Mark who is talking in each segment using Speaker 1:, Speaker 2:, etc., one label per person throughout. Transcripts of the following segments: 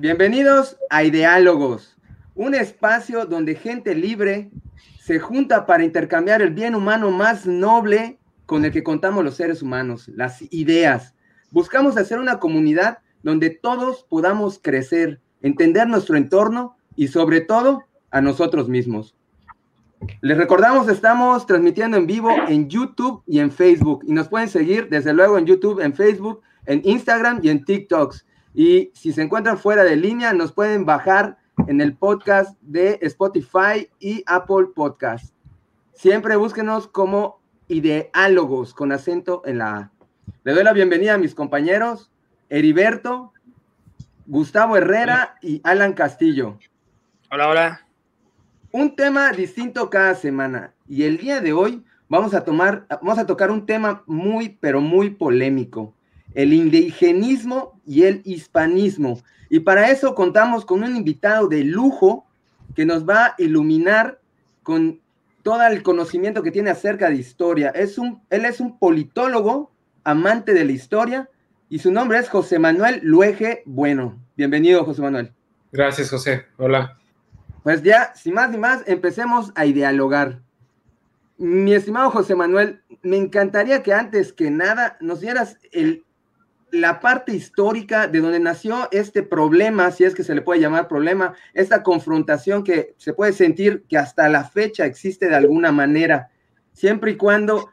Speaker 1: Bienvenidos a Ideálogos, un espacio donde gente libre se junta para intercambiar el bien humano más noble con el que contamos los seres humanos, las ideas. Buscamos hacer una comunidad donde todos podamos crecer, entender nuestro entorno y sobre todo a nosotros mismos. Les recordamos, estamos transmitiendo en vivo en YouTube y en Facebook. Y nos pueden seguir desde luego en YouTube, en Facebook, en Instagram y en TikToks. Y si se encuentran fuera de línea, nos pueden bajar en el podcast de Spotify y Apple Podcast. Siempre búsquenos como ideálogos con acento en la A. Le doy la bienvenida a mis compañeros Heriberto, Gustavo Herrera y Alan Castillo.
Speaker 2: Hola, hola.
Speaker 1: Un tema distinto cada semana y el día de hoy vamos a tomar, vamos a tocar un tema muy, pero muy polémico, el indigenismo y el hispanismo. Y para eso contamos con un invitado de lujo que nos va a iluminar con todo el conocimiento que tiene acerca de historia. Es un, él es un politólogo, amante de la historia, y su nombre es José Manuel Luege Bueno. Bienvenido, José Manuel.
Speaker 3: Gracias, José. Hola.
Speaker 1: Pues ya, sin más ni más, empecemos a dialogar. Mi estimado José Manuel, me encantaría que antes que nada nos dieras el, la parte histórica de donde nació este problema, si es que se le puede llamar problema, esta confrontación que se puede sentir que hasta la fecha existe de alguna manera, siempre y cuando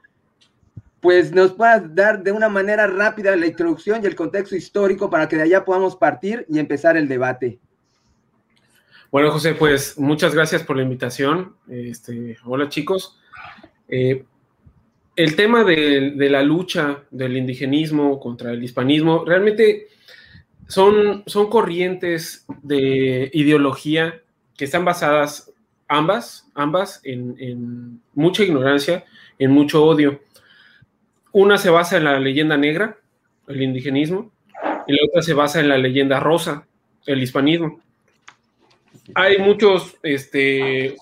Speaker 1: pues nos puedas dar de una manera rápida la introducción y el contexto histórico para que de allá podamos partir y empezar el debate.
Speaker 3: Bueno, José, pues muchas gracias por la invitación. Este, hola chicos. Eh, el tema de, la lucha del indigenismo contra el hispanismo realmente son, son corrientes de ideología que están basadas ambas, ambas en, en, mucha ignorancia, en mucho odio. Una se basa en la leyenda negra, el indigenismo, y la otra se basa en la leyenda rosa, el hispanismo. Hay muchos este,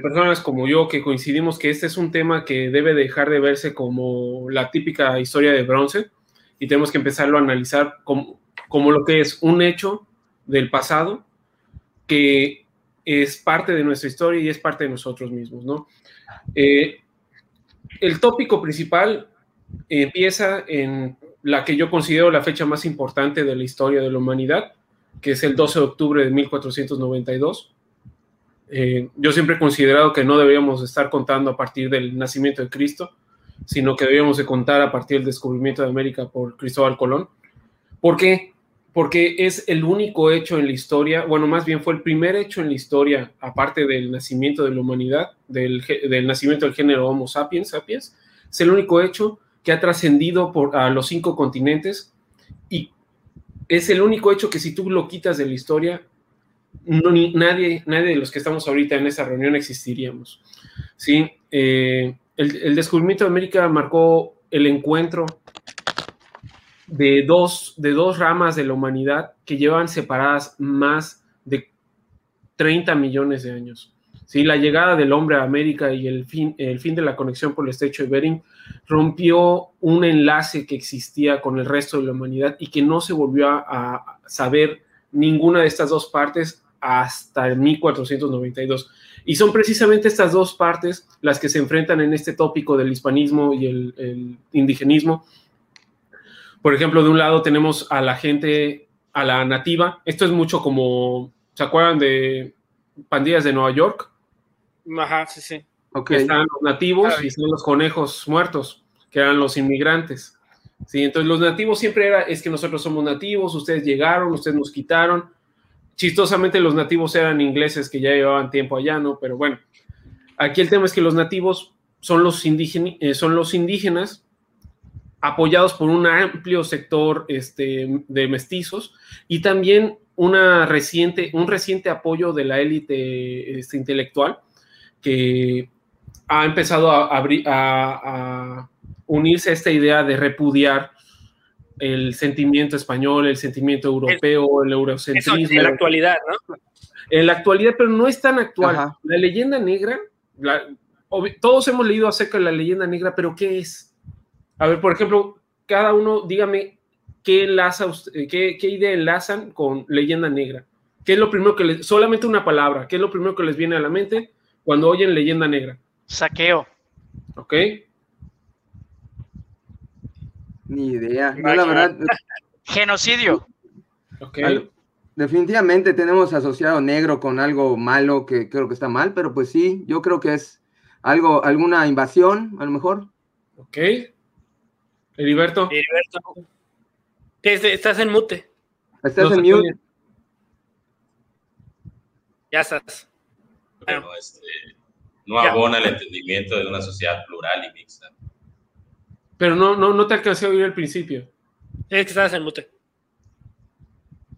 Speaker 3: personas como yo que coincidimos que este es un tema que debe dejar de verse como la típica historia de bronce y tenemos que empezarlo a analizar como, como lo que es un hecho del pasado que es parte de nuestra historia y es parte de nosotros mismos, ¿no? Eh, el tópico principal empieza en la que yo considero la fecha más importante de la historia de la humanidad, que es el 12 de octubre de 1492, eh, yo siempre he considerado que no deberíamos estar contando a partir del nacimiento de Cristo, sino que deberíamos de contar a partir del descubrimiento de América por Cristóbal Colón. ¿Por qué? Porque es el único hecho en la historia, bueno, más bien fue el primer hecho en la historia, aparte del nacimiento de la humanidad, del, nacimiento del género Homo sapiens, sapiens, es el único hecho que ha trascendido a los cinco continentes y es el único hecho que si tú lo quitas de la historia, nadie, nadie de los que estamos ahorita en esta reunión existiríamos. ¿sí? Eh, el, descubrimiento de América marcó el encuentro de dos, de dos ramas de la humanidad que llevan separadas más de 30 millones de años. ¿sí? La llegada del hombre a América y el fin, el fin de la conexión por el estrecho de Bering rompió un enlace que existía con el resto de la humanidad y que no se volvió a saber ninguna de estas dos partes hasta el 1492. Y son precisamente estas dos partes las que se enfrentan en este tópico del hispanismo y el, indigenismo. Por ejemplo, de un lado tenemos a la gente, a la nativa. Esto es mucho como, ¿se acuerdan de pandillas de Nueva York?
Speaker 2: Ajá, sí, sí.
Speaker 3: Okay. Están los nativos y están los conejos muertos, que eran los inmigrantes. Sí, entonces los nativos siempre era, es que nosotros somos nativos, ustedes llegaron, ustedes nos quitaron, chistosamente los nativos eran ingleses que ya llevaban tiempo allá, ¿no? Pero bueno, aquí el tema es que los nativos son los, indígenas, eh, son los indígenas apoyados por un amplio sector este, de mestizos y también una reciente, un reciente apoyo de la élite este, intelectual que ha empezado a, a unirse a esta idea de repudiar el sentimiento español, el sentimiento europeo, el eurocentrismo.
Speaker 2: en la actualidad, ¿no?
Speaker 3: En la actualidad, pero no es tan actual. La leyenda negra, todos hemos leído acerca de la leyenda negra, pero ¿qué es? A ver, por ejemplo, cada uno, dígame, ¿qué, enlaza, qué, qué idea enlazan con leyenda negra? ¿Qué es lo primero que les, solamente una palabra, qué es lo primero que les viene a la mente cuando oyen leyenda negra?
Speaker 4: Saqueo.
Speaker 3: ¿Ok?
Speaker 1: Ni idea. No, la verdad.
Speaker 4: Genocidio.
Speaker 3: Ok.
Speaker 1: Al- definitivamente tenemos asociado negro con algo malo que creo que está mal, pero pues sí, yo creo que es algo, alguna invasión, a lo mejor.
Speaker 3: Ok. Heriberto.
Speaker 2: Heriberto. Estás en mute.
Speaker 1: Estás
Speaker 3: No
Speaker 1: en mute.
Speaker 2: Ya estás.
Speaker 5: Bueno, este, no abona el entendimiento de una sociedad plural y mixta.
Speaker 3: Pero no, no, no te alcancé a oír al principio.
Speaker 2: Es que estás en mute.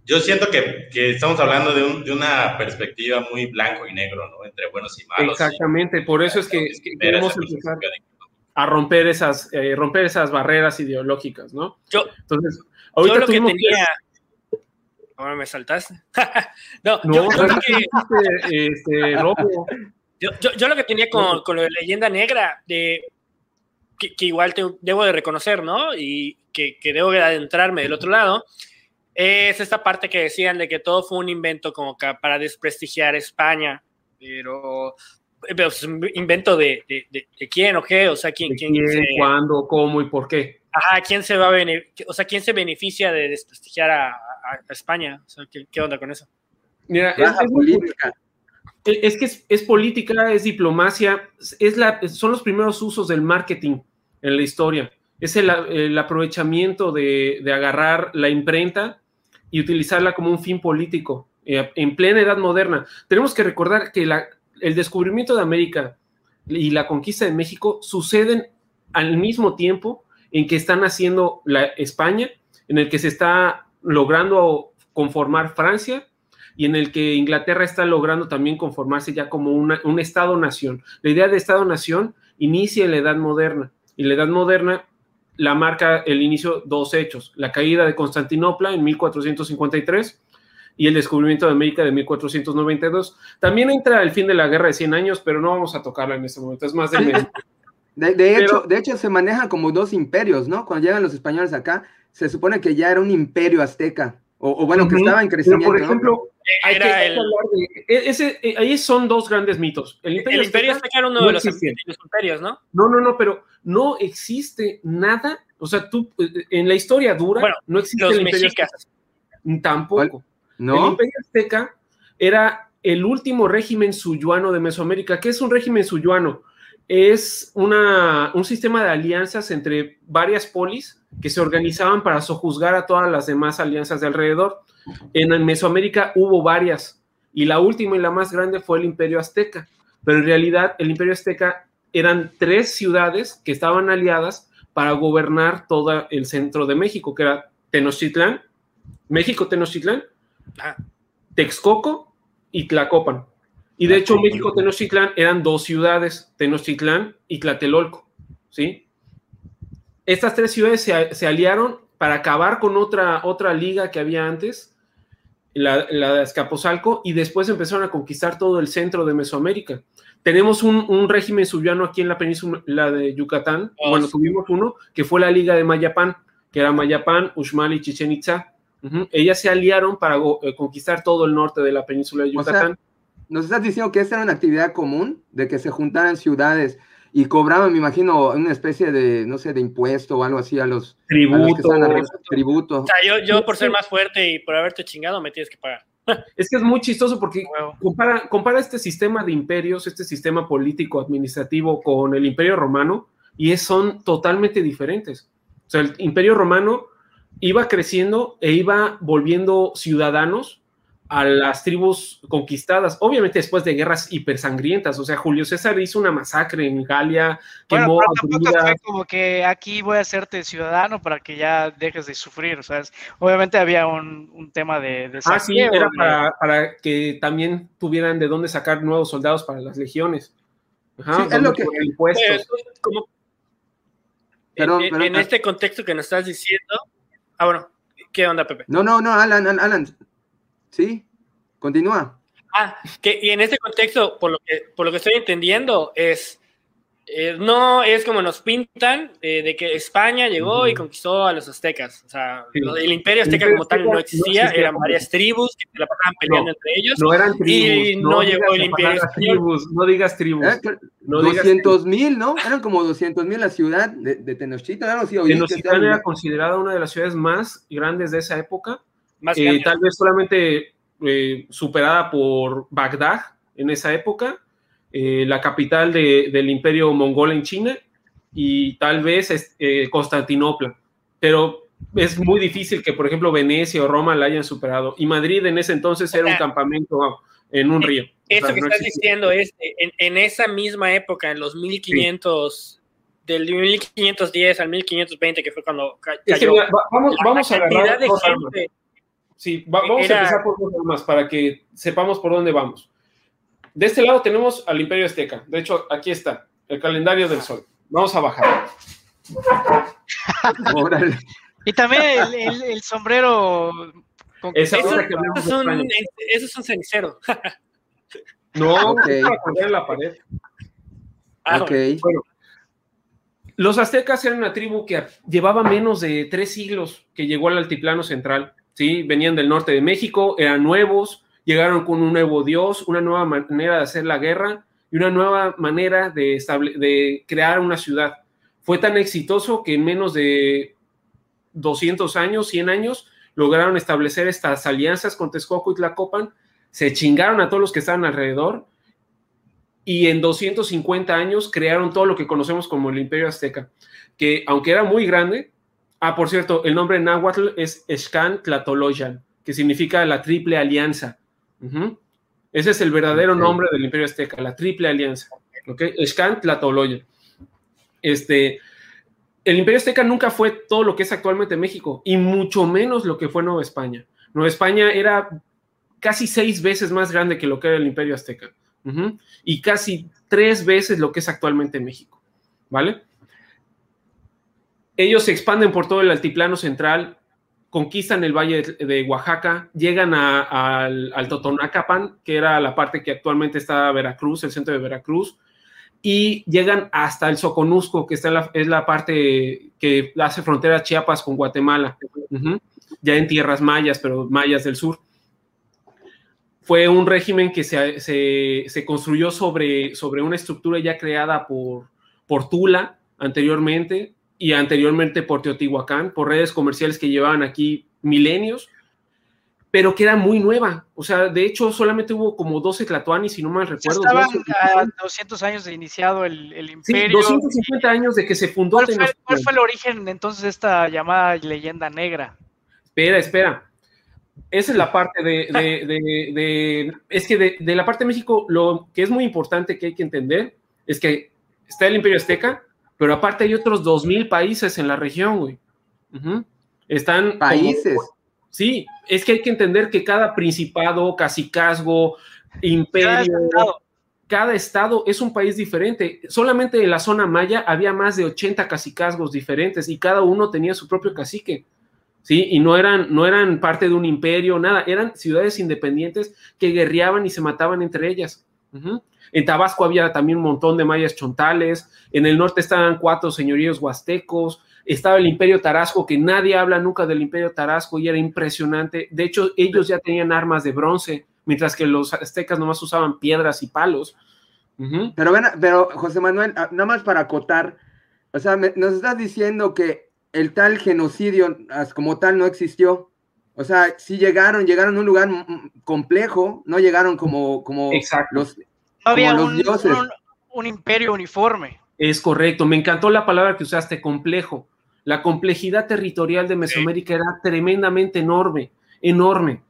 Speaker 5: Yo siento que, que estamos hablando de, un- de una perspectiva muy blanco y negro, ¿no? Entre buenos y malos.
Speaker 3: Exactamente, por eso es que,
Speaker 5: Creo
Speaker 3: queremos empezar a romper esas, eh, romper esas barreras ideológicas, ¿no?
Speaker 2: Yo,
Speaker 3: Entonces,
Speaker 2: yo
Speaker 3: ahorita
Speaker 2: lo que tenía. Ahora me saltaste. no,
Speaker 3: No,
Speaker 2: yo, yo lo que,
Speaker 3: este, este,
Speaker 2: yo, yo- yo lo que tenía con, con lo de leyenda negra, de, que, que igual te- debo de reconocer, ¿no? Y que, que debo de adentrarme del otro lado, es esta parte que decían de que todo fue un invento como que para desprestigiar España, pero, pero es un invento de, de, de- de quién o qué, o sea, quién,
Speaker 3: ¿de
Speaker 2: quién,
Speaker 3: quién,
Speaker 2: se,
Speaker 3: cuándo, cómo y por qué?
Speaker 2: ajá, quién se va a bene- o sea, quién se beneficia de desprestigiar a, a- a España, o sea, ¿qué, qué onda con eso?
Speaker 3: Mira, es, es muy
Speaker 1: política.
Speaker 3: Es que es, política, es diplomacia, es la, son los primeros usos del marketing en la historia. Es el, aprovechamiento de, de agarrar la imprenta y utilizarla como un fin político eh, en plena edad moderna. Tenemos que recordar que la- el descubrimiento de América y la conquista de México suceden al mismo tiempo en que están haciendo la España, en el que se está logrando conformar Francia y en el que Inglaterra está logrando también conformarse ya como una- un Estado-nación. La idea de Estado-nación inicia en la Edad Moderna y la Edad Moderna la marca el inicio dos hechos, la caída de Constantinopla en 1453 y el descubrimiento de América de 1492. También entra el fin de la Guerra de 100 años, pero no vamos a tocarla en este momento, es más de.
Speaker 1: De,
Speaker 3: Pero-
Speaker 1: hecho, de hecho, se manejan como dos imperios, ¿no? Cuando llegan los españoles acá, se supone que ya era un imperio azteca, o, o bueno, que
Speaker 3: Ujú.
Speaker 1: estaba en
Speaker 3: Pero,
Speaker 1: crecimiento.
Speaker 3: por
Speaker 1: ¿no?
Speaker 3: Hay que
Speaker 2: el,
Speaker 3: hablar de- e- ese- e- ahí son dos grandes mitos. El Imperio,
Speaker 2: el Imperio
Speaker 3: Azteca-
Speaker 2: Azteca era uno
Speaker 3: no
Speaker 2: de los, imperios, ¿no?
Speaker 3: No, no, no, pero no existe nada. O sea, tú, eh, en la historia dura,
Speaker 2: Bueno,
Speaker 3: no existe
Speaker 2: Los
Speaker 3: el Imperio
Speaker 2: mexicas.
Speaker 3: Azteca. Tampoco. El. Imperio Azteca era el último régimen suyuano de Mesoamérica. ¿Qué es un régimen suyuano? Es una, un sistema de alianzas entre varias polis que se organizaban para sojuzgar a todas las demás alianzas de alrededor. En Mesoamérica hubo varias y la última y la más grande fue el Imperio Azteca. Pero en realidad el Imperio Azteca eran tres ciudades que estaban aliadas para gobernar todo el centro de México, que era Tenochtitlán, México Tenochtitlán,
Speaker 2: Ajá.
Speaker 3: Texcoco y Tlacopan. Y de hecho, México Tenochtitlán eran dos ciudades, Tenochtitlán y Tlatelolco, ¿sí? Estas tres ciudades se, se aliaron para acabar con otra, otra liga que había antes, la, la de Azcapotzalco, y después empezaron a conquistar todo el centro de Mesoamérica. Tenemos un, un régimen subyano aquí en la península de Yucatán,
Speaker 2: Oh,
Speaker 3: bueno,
Speaker 2: sí.
Speaker 3: tuvimos uno, que fue la Liga de Mayapán, que era Mayapán, Uxmal y Chichen Itza. Ellas se aliaron para eh, conquistar todo el norte de la península de
Speaker 1: O sea,
Speaker 3: Yucatán.
Speaker 1: Nos estás diciendo que esta era una actividad común, de que se juntaran ciudades y cobraban, me imagino, una especie de, no sé, de impuesto o algo así a los, a los que
Speaker 3: tributo.
Speaker 1: estaban arriba, tributo.
Speaker 2: O sea, yo, yo por ser más fuerte y por haberte chingado me tienes que pagar.
Speaker 3: Es que es muy chistoso porque compara, compara este sistema de imperios, este sistema político administrativo con el imperio romano y es- son totalmente diferentes. O sea, el imperio romano iba creciendo e iba volviendo ciudadanos a las tribus conquistadas, obviamente después de guerras hipersangrientas. O sea, Julio César hizo una masacre en Galia,
Speaker 4: Bueno,
Speaker 3: quemó
Speaker 4: pero
Speaker 3: a
Speaker 4: tampoco fue como que aquí voy a hacerte ciudadano para que ya dejes de sufrir, ¿sabes? Obviamente había un, un tema de, de
Speaker 3: Ah, sí, era para, para que también tuvieran de dónde sacar nuevos soldados para las legiones. Ajá,
Speaker 1: Sí, es lo que-
Speaker 3: impuestos.
Speaker 2: Pero como- en, en
Speaker 1: ah.
Speaker 2: este contexto que nos estás diciendo. Ah, bueno, ¿qué onda, Pepe?
Speaker 1: No, no, no, Alan, Alan, Alan. Sí, continúa.
Speaker 2: Ah, que y en este contexto, por lo que, por lo que estoy entendiendo, es Eh, no es como nos pintan eh, de que España llegó y conquistó a los aztecas. O sea, el imperio azteca como tal no existía, eran varias tribus que se la pasaban peleando entre ellos.
Speaker 3: No eran tribus.
Speaker 2: Y no, llegó el imperio
Speaker 3: tribus, No digas tribus.
Speaker 1: Eh, no 200 mil, ¿no? Eran como 200 mil la ciudad de, de Tenochtitlan.
Speaker 3: Tenochtitlan era considerada una de las ciudades más grandes de esa época. Más tal vez solamente superada por Bagdad en esa época eh, la capital del imperio mongol en China y tal vez eh, Constantinopla. Pero es muy difícil que, por ejemplo, Venecia o Roma la hayan superado. Y Madrid en ese entonces era un campamento en un río.
Speaker 2: Eso que estás diciendo es, en, esa misma época, en los 1500, del 1510 al 1520, que fue cuando cayó.
Speaker 3: vamos, vamos a agarrar Sí, vamos a empezar por dos más para que sepamos por dónde vamos. De este lado tenemos al Imperio Azteca. De hecho, aquí está, el calendario del sol. Vamos a bajar.
Speaker 4: y también el, sombrero.
Speaker 2: eso, es un, eso, es un, cenicero.
Speaker 3: no, okay. para poner la pared.
Speaker 1: Ah, okay. Bueno,
Speaker 3: los aztecas eran una tribu que llevaba menos de tres siglos que llegó al altiplano central. ¿Sí? Venían del norte de México, eran nuevos, llegaron con un nuevo Dios, una nueva manera de hacer la guerra y una nueva manera de, de crear una ciudad. Fue tan exitoso que en menos de 200 años, 100 años, lograron establecer estas alianzas con Texcoco y Tlacopan, se chingaron a todos los que estaban alrededor y en 250 años crearon todo lo que conocemos como el Imperio Azteca, que aunque era muy grande, ah, por cierto, el nombre náhuatl es Escan Tlatoloyan, que significa la triple alianza. Ese es el verdadero nombre del Imperio Azteca, la Triple Alianza. ¿Ok? Escant Tlatoloya. Este, el Imperio Azteca nunca fue todo lo que es actualmente México, y mucho menos lo que fue Nueva España. Nueva España era casi seis veces más grande que lo que era el Imperio Azteca. Y casi tres veces lo que es actualmente México. ¿Vale? Ellos se expanden por todo el altiplano central, conquistan el valle de Oaxaca, llegan al, Totonacapan, que era la parte que actualmente está Veracruz, el centro de Veracruz, y llegan hasta el Soconusco, que está es la parte que hace frontera Chiapas con Guatemala, ya en tierras mayas, pero mayas del sur. Fue un régimen que se, construyó sobre, sobre una estructura ya creada por, por Tula anteriormente, y anteriormente por Teotihuacán, por redes comerciales que llevaban aquí milenios, pero que era muy nueva. O sea, de hecho, solamente hubo como 12 Tlatoanis, si no mal recuerdo.
Speaker 4: Estaban a 200 años de iniciado el, imperio.
Speaker 3: Sí, 250 años de que se fundó.
Speaker 4: ¿Cuál fue, ¿Cuál fue, el origen entonces de esta llamada leyenda negra?
Speaker 3: Espera, espera. Esa es la parte de, de, de es que de, la parte de México, lo que es muy importante que hay que entender es que está el imperio azteca, pero aparte hay otros 2.000 países en la región, güey. Están...
Speaker 1: Países.
Speaker 3: sí, es que hay que entender que cada principado, cacicazgo, imperio, cada estado. es un país diferente. Solamente en la zona maya había más de 80 cacicazgos diferentes y cada uno tenía su propio cacique. ¿sí? Y no eran, no eran parte de un imperio, nada, eran ciudades independientes que guerreaban y se mataban entre ellas. En Tabasco había también un montón de mayas chontales, en el norte estaban cuatro señoríos huastecos, estaba el imperio tarasco, que nadie habla nunca del imperio tarasco y era impresionante. De hecho, ellos ya tenían armas de bronce, mientras que los aztecas nomás usaban piedras y palos.
Speaker 1: Pero pero José Manuel, ah, nada más para acotar, o sea, nos estás diciendo que el tal genocidio como tal no existió. O sea, sí llegaron, llegaron a un lugar complejo, no llegaron como, como los,
Speaker 4: había un, imperio uniforme.
Speaker 3: Es correcto, me encantó la palabra que usaste, complejo. La complejidad territorial de Mesoamérica era tremendamente enorme, enorme.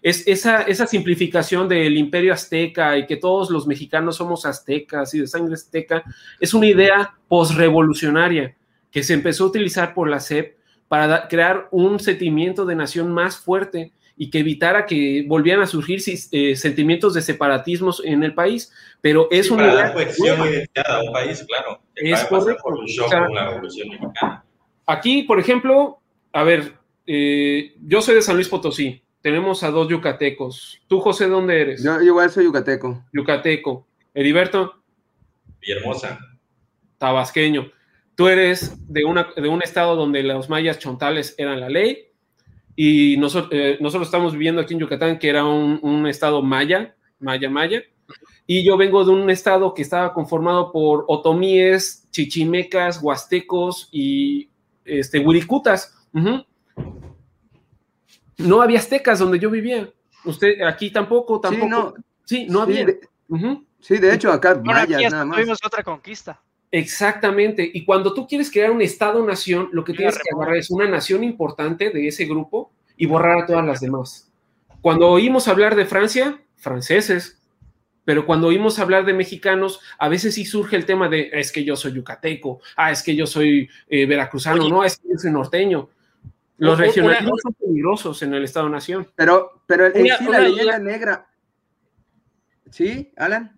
Speaker 3: Es esa, esa simplificación del imperio azteca y que todos los mexicanos somos aztecas y de sangre azteca, es una idea posrevolucionaria que se empezó a utilizar por la SEP para crear un sentimiento de nación más fuerte y que evitara que volvieran a surgir eh, sentimientos de separatismos en el país. Pero es una
Speaker 5: idea. identidad a un país, claro.
Speaker 3: Es correcto. Aquí, por ejemplo, a ver, eh, yo soy de San Luis Potosí. Tenemos a dos yucatecos. ¿Tú, José, dónde eres?
Speaker 1: Yo igual soy yucateco.
Speaker 3: Yucateco. Heriberto.
Speaker 5: Villahermosa.
Speaker 3: Tabasqueño. Tú eres de, una, de un estado donde los mayas chontales eran la ley y nosotros, eh, nosotros estamos viviendo aquí en Yucatán, que era un, un estado maya, maya, maya, y yo vengo de un estado que estaba conformado por otomíes, chichimecas, huastecos y este, huiricutas. Ujú. No había aztecas donde yo vivía. Usted aquí tampoco, tampoco.
Speaker 1: Sí, no,
Speaker 3: Sí, no
Speaker 1: sí,
Speaker 3: había.
Speaker 1: sí, de hecho, acá
Speaker 4: Bueno,
Speaker 1: mayas nada más.
Speaker 4: tuvimos otra conquista.
Speaker 3: Exactamente. Y cuando tú quieres crear un Estado-nación, lo que tienes que agarrar es una nación importante de ese grupo y borrar a todas las demás. Cuando oímos hablar de Francia, franceses. Pero cuando oímos hablar de mexicanos, a veces sí surge el tema de es que yo soy yucateco, ah, es que yo soy eh, veracruzano,
Speaker 2: Oye.
Speaker 3: no, es que yo soy norteño. Los
Speaker 2: Una-
Speaker 3: regionalismos son peligrosos en el Estado-nación.
Speaker 1: Pero, pero en
Speaker 2: Una-
Speaker 1: sí la leyenda negra. ¿Sí, Alan?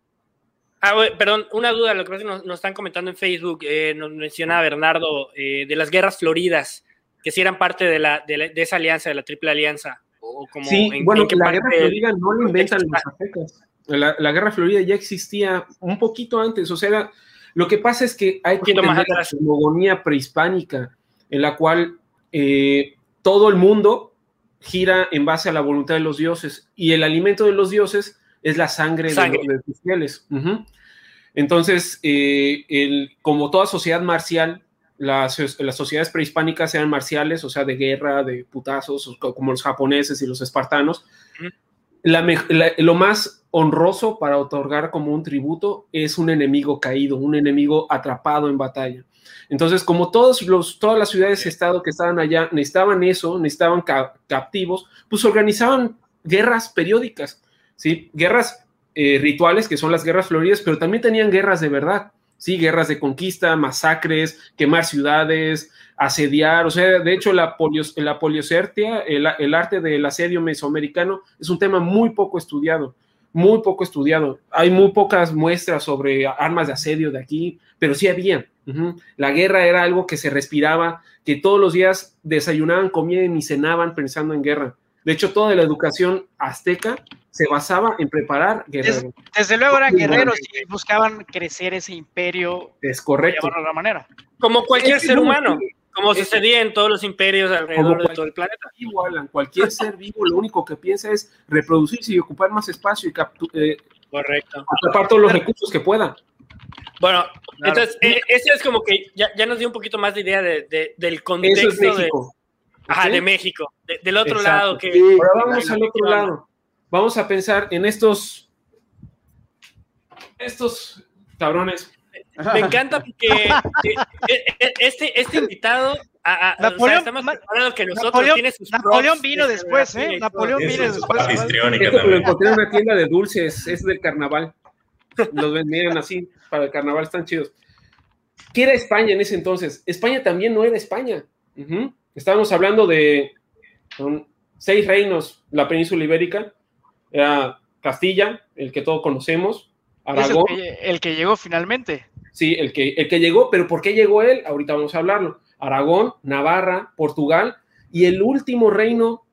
Speaker 2: Ah, perdón, una duda, lo que pasa que nos, nos están comentando en Facebook, eh, nos menciona Bernardo eh, de las guerras floridas, que si eran parte de, la, de, la- de esa alianza, de la triple alianza. O como
Speaker 3: Sí,
Speaker 2: en-
Speaker 3: bueno,
Speaker 2: en qué
Speaker 3: la guerra florida no la inventan los aztecas. La, la guerra florida ya existía un poquito antes, o sea, era- lo que pasa es que hay que entender la cosmogonía prehispánica, en la cual eh, todo el mundo gira en base a la voluntad de los dioses, y el alimento de los dioses es la sangre, de
Speaker 2: Sangre.
Speaker 3: los- de, fieles. Ujú. Entonces, eh, el- como toda sociedad marcial, las, las sociedades prehispánicas eran marciales, o sea, de guerra, de putazos, como los japoneses y los espartanos. La la- lo más honroso para otorgar como un tributo es un enemigo caído, un enemigo atrapado en batalla. Entonces, como todos los, todas las ciudades-estado que estaban allá necesitaban eso, necesitaban ca- captivos, pues organizaban guerras periódicas, ¿sí? Guerras eh, rituales, que son las guerras floridas, pero también tenían guerras de verdad, ¿sí? Guerras de conquista, masacres, quemar ciudades, asediar, o sea, de hecho la, polios, la poliocertia, el, arte del asedio mesoamericano, es un tema muy poco estudiado, muy poco estudiado. Hay muy pocas muestras sobre armas de asedio de aquí, pero sí había. La guerra era algo que se respiraba, que todos los días desayunaban, comían y cenaban pensando en guerra. De hecho, toda la educación azteca se basaba en preparar guerreros.
Speaker 4: Desde luego eran guerreros y buscaban crecer ese imperio,
Speaker 3: Es correcto.
Speaker 4: de alguna manera.
Speaker 2: Como cualquier ser
Speaker 3: no,
Speaker 2: humano, como sucedía en todos los imperios alrededor de todo el planeta.
Speaker 3: vivo, Alan. Cualquier ser vivo lo único que piensa es reproducirse y ocupar más espacio y captu- eh,
Speaker 2: Correcto.
Speaker 3: atrapar todos los recursos que pueda.
Speaker 2: Bueno,
Speaker 3: Claro.
Speaker 2: entonces, eh, eso es como que ya, ya nos dio un poquito más de idea de, de- del
Speaker 3: Eso
Speaker 2: contexto de. Ajá, de México. De- del otro
Speaker 3: Exacto.
Speaker 2: lado que...
Speaker 1: Sí,
Speaker 3: Ahora vamos al otro lado. Vamos a pensar en estos. Estos cabrones.
Speaker 2: Me encanta porque eh, eh, este, este invitado a, a- o sea,
Speaker 4: Napoleón-
Speaker 2: está más que nosotros.
Speaker 4: Napoleón,
Speaker 2: tiene sus
Speaker 4: Napoleón vino
Speaker 2: de
Speaker 4: después, ¿eh?
Speaker 2: todo.
Speaker 4: Napoleón vino después.
Speaker 3: Esto lo encontré en una tienda de dulces. Es del carnaval. Los vendían así para el carnaval, están chidos. ¿Qué era España en ese entonces? España también no era España. Ujú. Estábamos hablando de seis reinos, la península ibérica. Era Castilla, el que todos conocemos,
Speaker 4: el
Speaker 3: Aragón,
Speaker 4: que, el que llegó finalmente.
Speaker 3: Sí, el que, el que llegó, pero ¿por qué llegó él? Ahorita vamos a hablarlo. Aragón, Navarra, Portugal y el último reino,